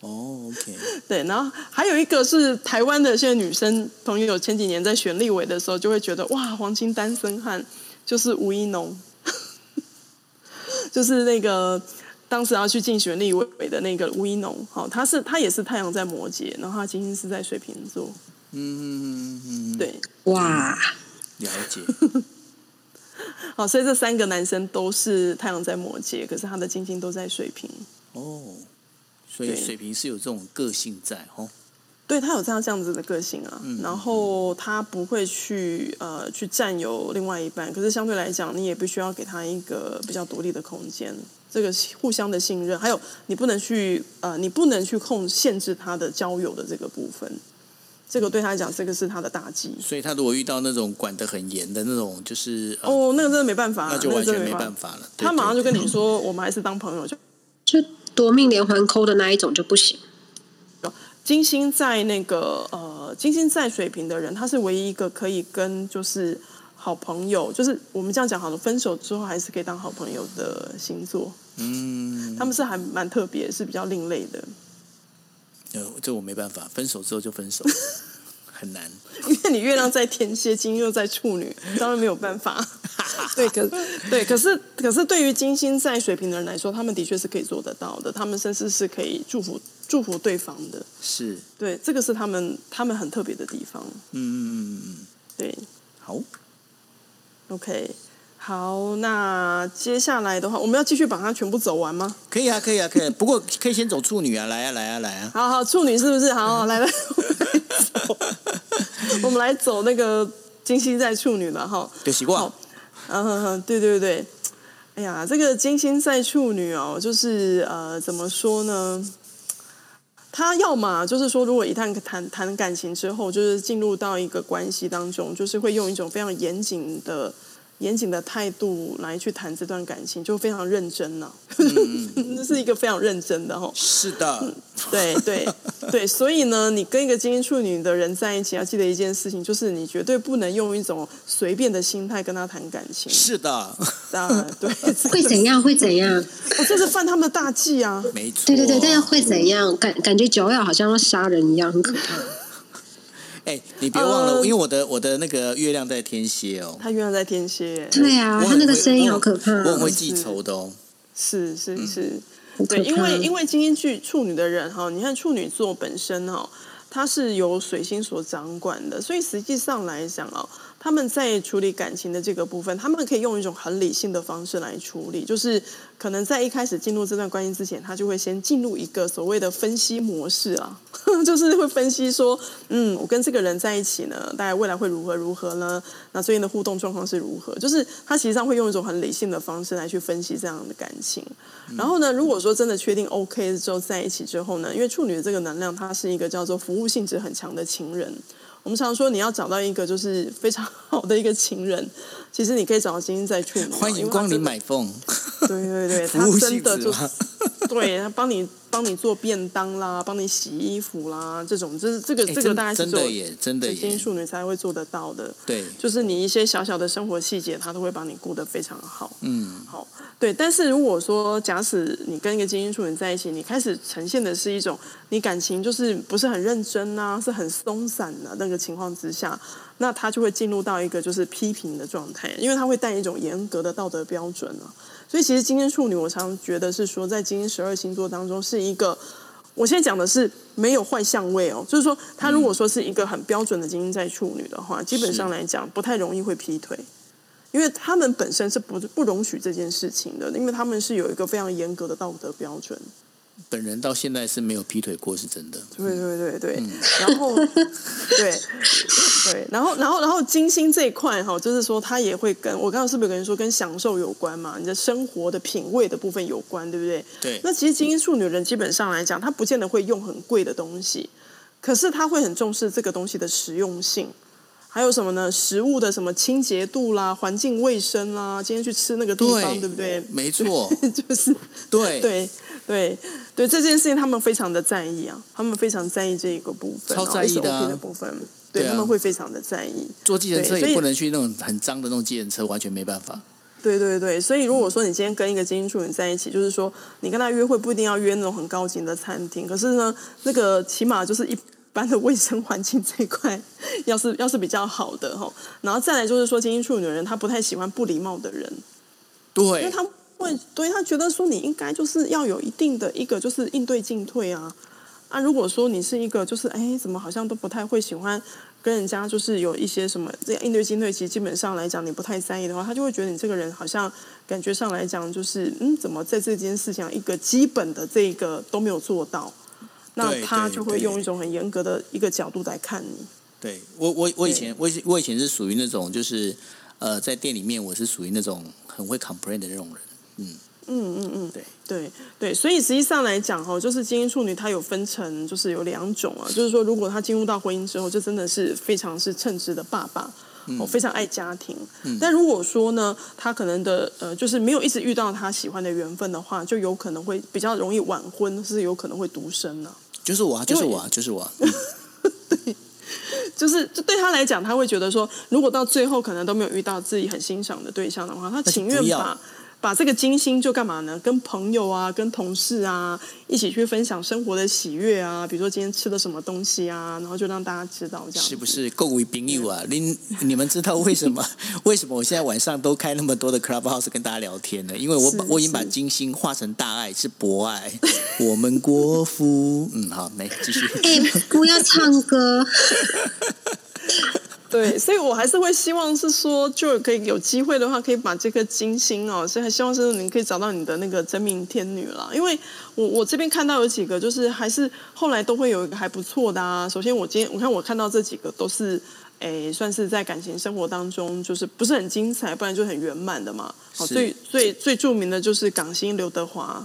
哦，OK，对，然后还有一个是台湾的现在女生朋友，前几年在选立委的时候，就会觉得哇，黄金单身汉就是吴一农，就是那个当时要去竞选立委的那个吴一农，好，他是他也是太阳在摩羯，然后他金星是在水瓶座，嗯嗯嗯嗯，对，哇，了解，好，所以这三个男生都是太阳在摩羯，可是他的金星都在水瓶，哦。所以水瓶是有这种个性在哦，对，他有这样这样子的个性啊，嗯、然后他不会去呃去占有另外一半，可是相对来讲，你也必须要给他一个比较独立的空间，这个互相的信任，还有你不能去呃你不能去控限制他的交友的这个部分，这个对他来讲，这个是他的大忌。所以他如果遇到那种管得很严的那种，就是、呃、哦，那个真的没办法，那就完全没办法了。他马上就跟你说，我们还是当朋友就就。夺命连环扣的那一种就不行。金星在那个呃，金星在水瓶的人，他是唯一一个可以跟就是好朋友，就是我们这样讲好了，分手之后还是可以当好朋友的星座。嗯，他们是还蛮特别，是比较另类的。呃，这我没办法，分手之后就分手。很难，因为你月亮在天蝎，金又在处女，当然没有办法。对，可对，可是可是对于金星在水瓶的人来说，他们的确是可以做得到的，他们甚至是可以祝福祝福对方的。是，对，这个是他们他们很特别的地方。嗯嗯嗯嗯，对，好，OK，好，那接下来的话，我们要继续把它全部走完吗？可以啊，可以啊，可以。不过可以先走处女啊，来啊，来啊，来啊。好好，处女是不是？好好，来来。我们来走那个金星在处女了哈，有习惯。嗯哼哼，对对对，哎呀，这个金星在处女哦，就是呃，怎么说呢？他要么就是说，如果一旦谈谈感情之后，就是进入到一个关系当中，就是会用一种非常严谨的。严谨的态度来去谈这段感情，就非常认真了、啊。这、嗯、是一个非常认真的哈。是的，嗯、对对对，所以呢，你跟一个精英处女的人在一起，要记得一件事情，就是你绝对不能用一种随便的心态跟他谈感情。是的，当然对。会怎样？会怎样？哦，这是犯他们的大忌啊！没错。对对对，但是会怎样？感感觉九曜好像要杀人一样，很可怕。哎、欸，你别忘了，呃、因为我的我的那个月亮在天蝎哦。他月亮在天蝎。对啊，他那个声音好可怕。我很会记仇的哦。是是是，是嗯、对，因为因为金星巨处女的人哈，你看处女座本身哈，它是由水星所掌管的，所以实际上来讲哦。他们在处理感情的这个部分，他们可以用一种很理性的方式来处理，就是可能在一开始进入这段关系之前，他就会先进入一个所谓的分析模式啊，就是会分析说，嗯，我跟这个人在一起呢，大概未来会如何如何呢？那最近的互动状况是如何？就是他实际上会用一种很理性的方式来去分析这样的感情。然后呢，如果说真的确定 OK 之后在一起之后呢，因为处女的这个能量，它是一个叫做服务性质很强的情人。我们常说，你要找到一个就是非常好的一个情人，其实你可以找到金星在处女。欢迎光临买凤。对对对，他真的就 对他帮你帮你做便当啦，帮你洗衣服啦，这种就是这个、欸、这个大概是真的耶，真的金星处女才会做得到的。对，就是你一些小小的生活细节，他都会帮你顾得非常好。嗯，好。对，但是如果说假使你跟一个精英处女在一起，你开始呈现的是一种你感情就是不是很认真啊，是很松散的那个情况之下，那他就会进入到一个就是批评的状态，因为他会带一种严格的道德标准啊。所以其实金星处女，我常觉得是说，在金星十二星座当中是一个，我现在讲的是没有坏相位哦，就是说他如果说是一个很标准的金星在处女的话，基本上来讲不太容易会劈腿。因为他们本身是不不容许这件事情的，因为他们是有一个非常严格的道德标准。本人到现在是没有劈腿过，是真的。对对对对，嗯、然后 对对，然后然后然后金星这一块哈，就是说他也会跟我刚刚是不是有跟你说跟享受有关嘛？你的生活的品味的部分有关，对不对？对。那其实金星处女人基本上来讲，她不见得会用很贵的东西。可是她会很重视这个东西的实用性。还有什么呢？食物的什么清洁度啦，环境卫生啦，今天去吃那个地方，对，对不对？没错，就是对对对对这件事情，他们非常的在意啊，他们非常在意这一个部分，超在意的、部分，对，对、啊、他们会非常的在意。坐计程车也不能去那种很脏的那种计程车，完全没办法。对对对，所以如果说你今天跟一个精英助理在一起，就是说你跟他约会不一定要约那种很高级的餐厅，可是呢，那个起码就是一。般的卫生环境这一块，要是要是比较好的哈，然后再来就是说，精英处女的人他不太喜欢不礼貌的人，对，因为他会对他觉得说你应该就是要有一定的一个就是应对进退啊。啊，如果说你是一个就是哎怎么好像都不太会喜欢跟人家就是有一些什么这应对进退，其实基本上来讲你不太在意的话，他就会觉得你这个人好像感觉上来讲就是嗯怎么在这件事情上一个基本的这个都没有做到。那他就会用一种很严格的一个角度来看你。对我，我我以前我我以前是属于那种就是呃，在店里面我是属于那种很会 complain 的那种人。嗯嗯嗯嗯，对对对，所以实际上来讲哈，就是精英处女她有分成，就是有两种啊，就是说如果她进入到婚姻之后，就真的是非常是称职的爸爸，哦、嗯，非常爱家庭。嗯、但如果说呢，他可能的呃，就是没有一直遇到他喜欢的缘分的话，就有可能会比较容易晚婚，是有可能会独身呢、啊。就是我啊，就是我啊，就是我啊。对，就是就对他来讲，他会觉得说，如果到最后可能都没有遇到自己很欣赏的对象的话，他情愿把。把这个金星就干嘛呢？跟朋友啊，跟同事啊，一起去分享生活的喜悦啊。比如说今天吃了什么东西啊，然后就让大家知道这样。是不是够为朋友啊？你你们知道为什么？为什么我现在晚上都开那么多的 Clubhouse 跟大家聊天呢？因为我把我已经把金星化成大爱，是博爱。我们国父，嗯，好，来继续。哎、欸，不要唱歌。对，所以我还是会希望是说，就可以有机会的话，可以把这颗金星哦，所以还希望是你可以找到你的那个真命天女啦。因为我我这边看到有几个，就是还是后来都会有一个还不错的啊。首先，我今天我看我看到这几个都是，诶，算是在感情生活当中就是不是很精彩，不然就很圆满的嘛。好，最最最著名的就是港星刘德华，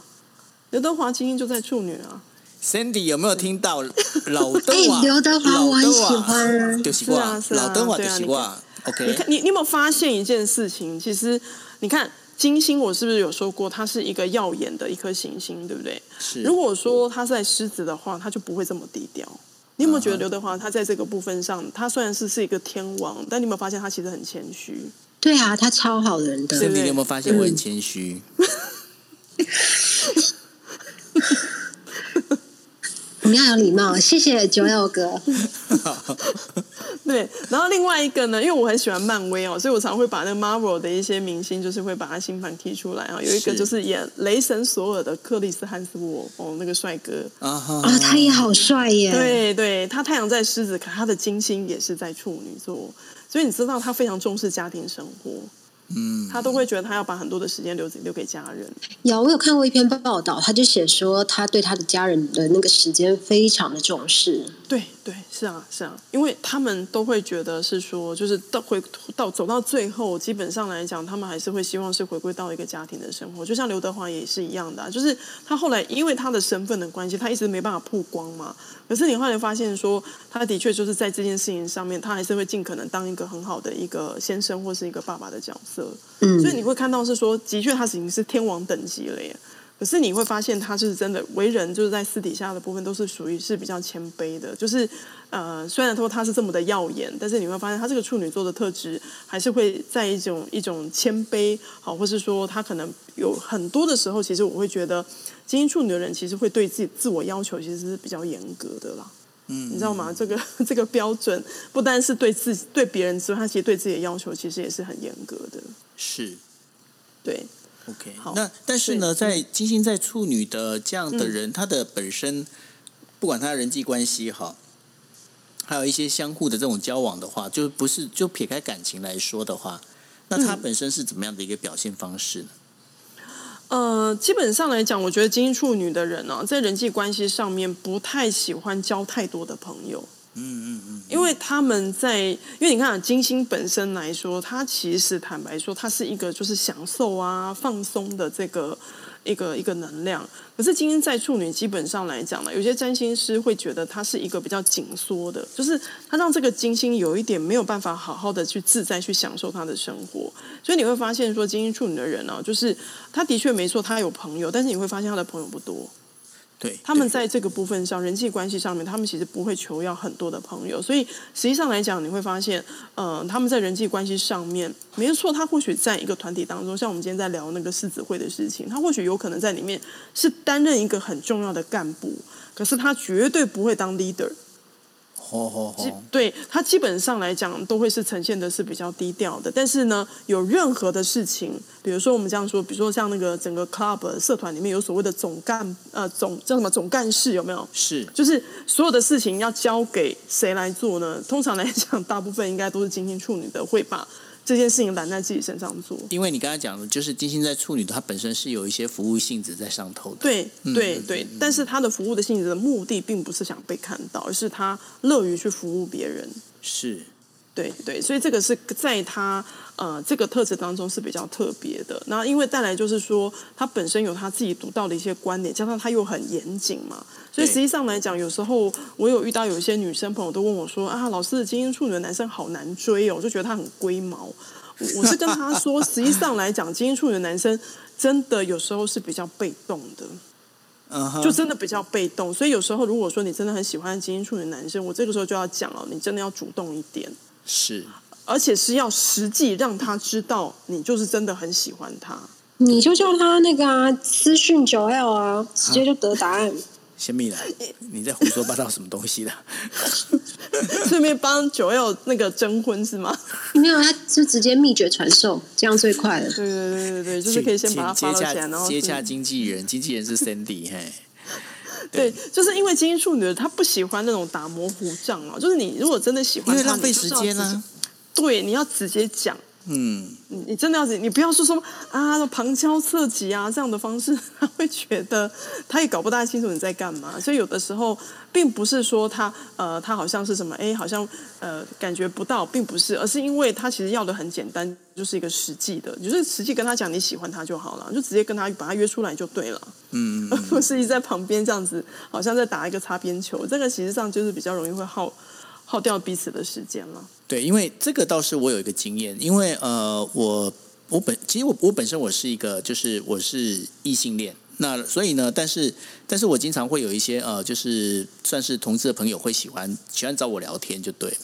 刘德华今天就在处女啊。Sandy 有没有听到 老德华？刘德华我很喜欢，就习惯，老德华就习惯。OK，你看你你有没有发现一件事情？其实你看金星，我是不是有说过，它是一个耀眼的一颗行星，对不对？是。如果说他在狮子的话，他就不会这么低调。你有没有觉得刘德华他在这个部分上，他虽然是是一个天王，但你有没有发现他其实很谦虚？对啊，他超好人的。Sandy，你有没有发现我很谦虚？嗯你要有礼貌，谢谢九友哥。对，然后另外一个呢，因为我很喜欢漫威哦，所以我常会把那个 Marvel 的一些明星，就是会把他星盘踢出来啊。有一个就是演雷神索尔的克里斯汉斯沃哦，那个帅哥啊，啊，他也好帅耶。对对，他太阳在狮子，可他的金星也是在处女座，所以你知道他非常重视家庭生活。嗯，他都会觉得他要把很多的时间留留给家人。有，我有看过一篇报道，他就写说他对他的家人的那个时间非常的重视。对对，是啊是啊，因为他们都会觉得是说，就是到回到走到最后，基本上来讲，他们还是会希望是回归到一个家庭的生活。就像刘德华也是一样的啊，就是他后来因为他的身份的关系，他一直没办法曝光嘛。可是你后来发现说，他的确就是在这件事情上面，他还是会尽可能当一个很好的一个先生或是一个爸爸的角色。嗯，所以你会看到是说，的确他已经是天王等级了耶。可是你会发现，他就是真的为人，就是在私底下的部分都是属于是比较谦卑的。就是呃，虽然说他是这么的耀眼，但是你会发现他这个处女座的特质还是会在一种一种谦卑，好，或是说他可能有很多的时候，其实我会觉得，精英处女的人其实会对自己自我要求其实是比较严格的啦。嗯，你知道吗？这个这个标准不单是对自己对别人之外，他其实对自己的要求其实也是很严格的。是，对。OK，好。那但是呢，在金星在处女的这样的人，嗯、他的本身不管他的人际关系哈，还有一些相互的这种交往的话，就不是就撇开感情来说的话，那他本身是怎么样的一个表现方式呢？呃，基本上来讲，我觉得金星处女的人呢、啊，在人际关系上面不太喜欢交太多的朋友。嗯嗯嗯，因为他们在，因为你看，金星本身来说，它其实坦白说，它是一个就是享受啊、放松的这个一个一个能量。可是金星在处女，基本上来讲呢，有些占星师会觉得它是一个比较紧缩的，就是它让这个金星有一点没有办法好好的去自在去享受他的生活。所以你会发现说，金星处女的人呢、就是他的确没错，他有朋友，但是你会发现他的朋友不多。对，他们在这个部分上，人际关系上面，他们其实不会求要很多的朋友，所以实际上来讲，你会发现，呃，他们在人际关系上面，没错，他或许在一个团体当中，像我们今天在聊那个狮子会的事情，他或许有可能在里面是担任一个很重要的干部，可是他绝对不会当 leader。哦哦哦，对，他基本上来讲都会是呈现的是比较低调的，但是呢，有任何的事情，比如说我们这样说，比如说像那个整个 club 社团里面有所谓的总干呃总叫什么总干事有没有？是，就是所有的事情要交给谁来做呢？通常来讲，大部分应该都是金星处女的会把。这件事情揽在自己身上做，因为你刚才讲的，就是金星在处女的，它本身是有一些服务性质在上头的。对对对，嗯、但是她的服务的性质的目的，并不是想被看到，而是她乐于去服务别人。是。对对，所以这个是在他呃这个特质当中是比较特别的。那因为带来就是说，他本身有他自己独到的一些观点，加上他又很严谨嘛，所以实际上来讲，有时候我有遇到有一些女生朋友都问我说啊，老师的精英处女的男生好难追哦，我就觉得他很龟毛。我是跟他说，实际上来讲，精英处女的男生真的有时候是比较被动的。就真的比较被动，所以有时候如果说你真的很喜欢精英处女的男生，我这个时候就要讲了，你真的要主动一点。是，而且是要实际让他知道你就是真的很喜欢他。你就叫他那个啊，私讯九 L 啊，直接就得答案。先密了，你在胡说八道什么东西的？顺便帮九 L 那个征婚是吗？没有，他就直接秘诀传授，这样最快了。对对对对对，就是可以先把他发到钱，然后接洽经纪人，经纪人是 Sandy 嘿。对，就是因为金英处女的他不喜欢那种打模糊仗啊，就是你如果真的喜欢他，因为浪费时间啊。对，你要直接讲。嗯，你真的要你不要说什么啊，旁敲侧击啊这样的方式，他会觉得他也搞不大清楚你在干嘛。所以有的时候并不是说他呃他好像是什么哎，好像呃感觉不到，并不是，而是因为他其实要的很简单，就是一个实际的，就是实际跟他讲你喜欢他就好了，就直接跟他把他约出来就对了。嗯，嗯，而不是一直在旁边这样子，好像在打一个擦边球。这个其实上就是比较容易会耗耗掉彼此的时间了。对，因为这个倒是我有一个经验，因为呃，我我本其实我我本身我是一个就是我是异性恋，那所以呢，但是但是我经常会有一些呃，就是算是同志的朋友会喜欢喜欢找我聊天，就对，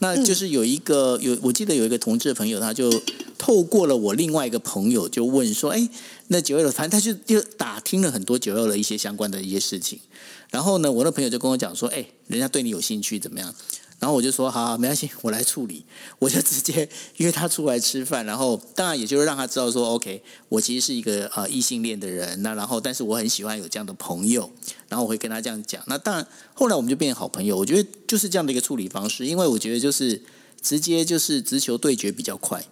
那就是有一个有我记得有一个同志的朋友，他就透过了我另外一个朋友就问说，哎，那九六反正他就就打听了很多九六的一些相关的一些事情，然后呢，我的朋友就跟我讲说，哎，人家对你有兴趣怎么样？然后我就说好，没关系，我来处理。我就直接约他出来吃饭，然后当然也就是让他知道说，OK，我其实是一个呃异性恋的人。那然后，但是我很喜欢有这样的朋友，然后我会跟他这样讲。那当然，后来我们就变成好朋友。我觉得就是这样的一个处理方式，因为我觉得就是直接就是直球对决比较快。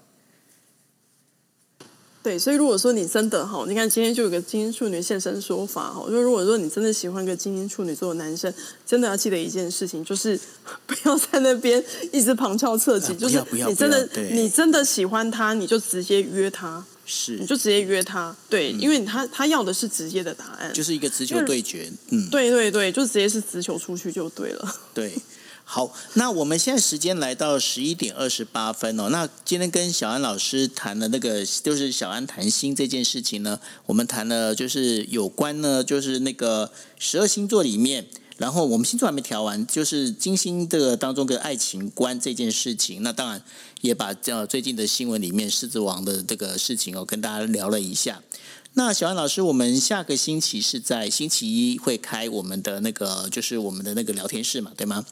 对，所以如果说你真的哈，你看今天就有个精英处女现身说法哈，就如果说你真的喜欢个精英处女座的男生，真的要记得一件事情，就是 不要在那边一直旁敲侧击，就是你真的你真的喜欢他，你就直接约他，是。你就直接约他，对，嗯、因为他他要的是直接的答案，就是一个直球对决，嗯，对对对，就直接是直球出去就对了，对。好，那我们现在时间来到十一点二十八分哦。那今天跟小安老师谈的那个，就是小安谈心这件事情呢，我们谈了就是有关呢，就是那个十二星座里面，然后我们星座还没调完，就是金星这个当中跟爱情观这件事情。那当然也把呃最近的新闻里面狮子王的这个事情哦，跟大家聊了一下。那小安老师，我们下个星期是在星期一会开我们的那个，就是我们的那个聊天室嘛，对吗？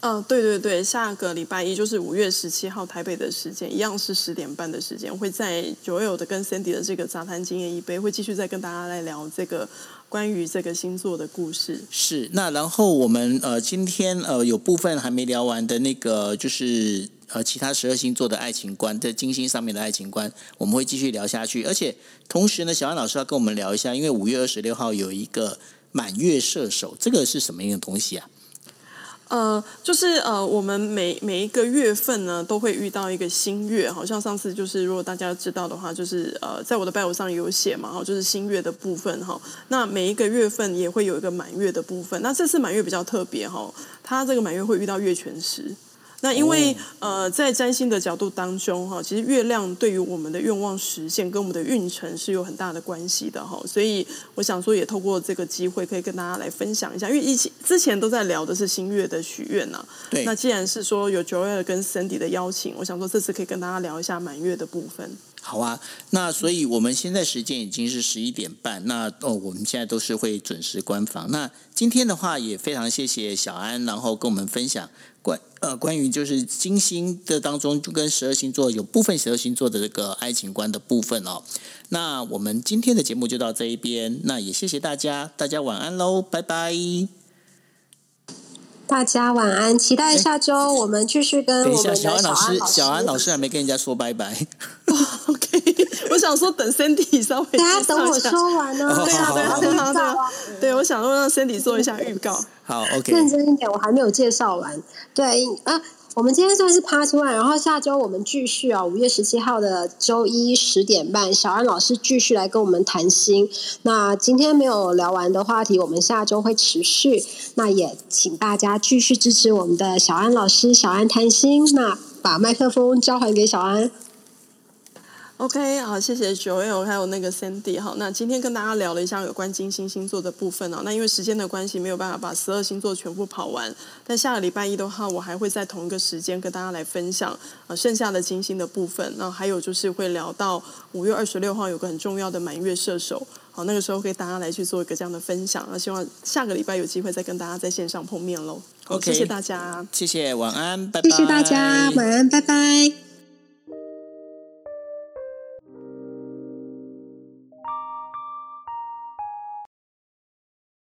嗯、对对对，下个礼拜一就是五月十七号台北的时间，一样是十点半的时间，会在 Joel 的跟 Sandy 的这个杂谈经验一杯，会继续再跟大家来聊这个关于这个星座的故事。是，那然后我们呃今天呃有部分还没聊完的那个，就是呃其他十二星座的爱情观，在金星上面的爱情观，我们会继续聊下去。而且同时呢，小安老师要跟我们聊一下，因为五月二十六号有一个满月射手，这个是什么样的东西啊？呃，就是呃，我们每每一个月份呢，都会遇到一个新月，好像上次就是，如果大家知道的话，就是呃，在我的 bio 上有写嘛，哈，就是新月的部分哈。那每一个月份也会有一个满月的部分，那这次满月比较特别哈，它这个满月会遇到月全食。那因为、哦、呃，在占星的角度当中哈，其实月亮对于我们的愿望实现跟我们的运程是有很大的关系的哈，所以我想说也透过这个机会可以跟大家来分享一下，因为以前之前都在聊的是新月的许愿呐，对，那既然是说有 Joel 跟 Cindy 的邀请，我想说这次可以跟大家聊一下满月的部分。好啊，那所以我们现在时间已经是十一点半，那哦，我们现在都是会准时关房。那今天的话也非常谢谢小安，然后跟我们分享关呃关于就是金星的当中就跟十二星座有部分十二星座的这个爱情观的部分哦。那我们今天的节目就到这一边，那也谢谢大家，大家晚安喽，拜拜。大家晚安，期待下周我们继续跟我们的小安老师。小安老师还没跟人家说拜拜。Oh, OK，我想说等 Cindy 稍微，大家等我说完 呢。对啊，对啊，对啊，对啊。对，我想说让 Cindy 做一下预告。好，OK。认真一点，我还没有介绍完。对啊。我们今天算是 Part One，然后下周我们继续啊，五月十七号的周一十点半，小安老师继续来跟我们谈心。那今天没有聊完的话题，我们下周会持续。那也请大家继续支持我们的小安老师，小安谈心。那把麦克风交还给小安。OK，好，谢谢 Joel 还有那个 Sandy 好，那今天跟大家聊了一下有关金星星座的部分哦。那因为时间的关系，没有办法把十二星座全部跑完。但下个礼拜一的话，我还会在同一个时间跟大家来分享呃剩下的金星的部分。那还有就是会聊到五月二十六号有个很重要的满月射手，好，那个时候给大家来去做一个这样的分享。那希望下个礼拜有机会再跟大家在线上碰面喽。OK，谢谢大家，谢谢，晚安，拜拜。谢谢大家，晚安，拜拜。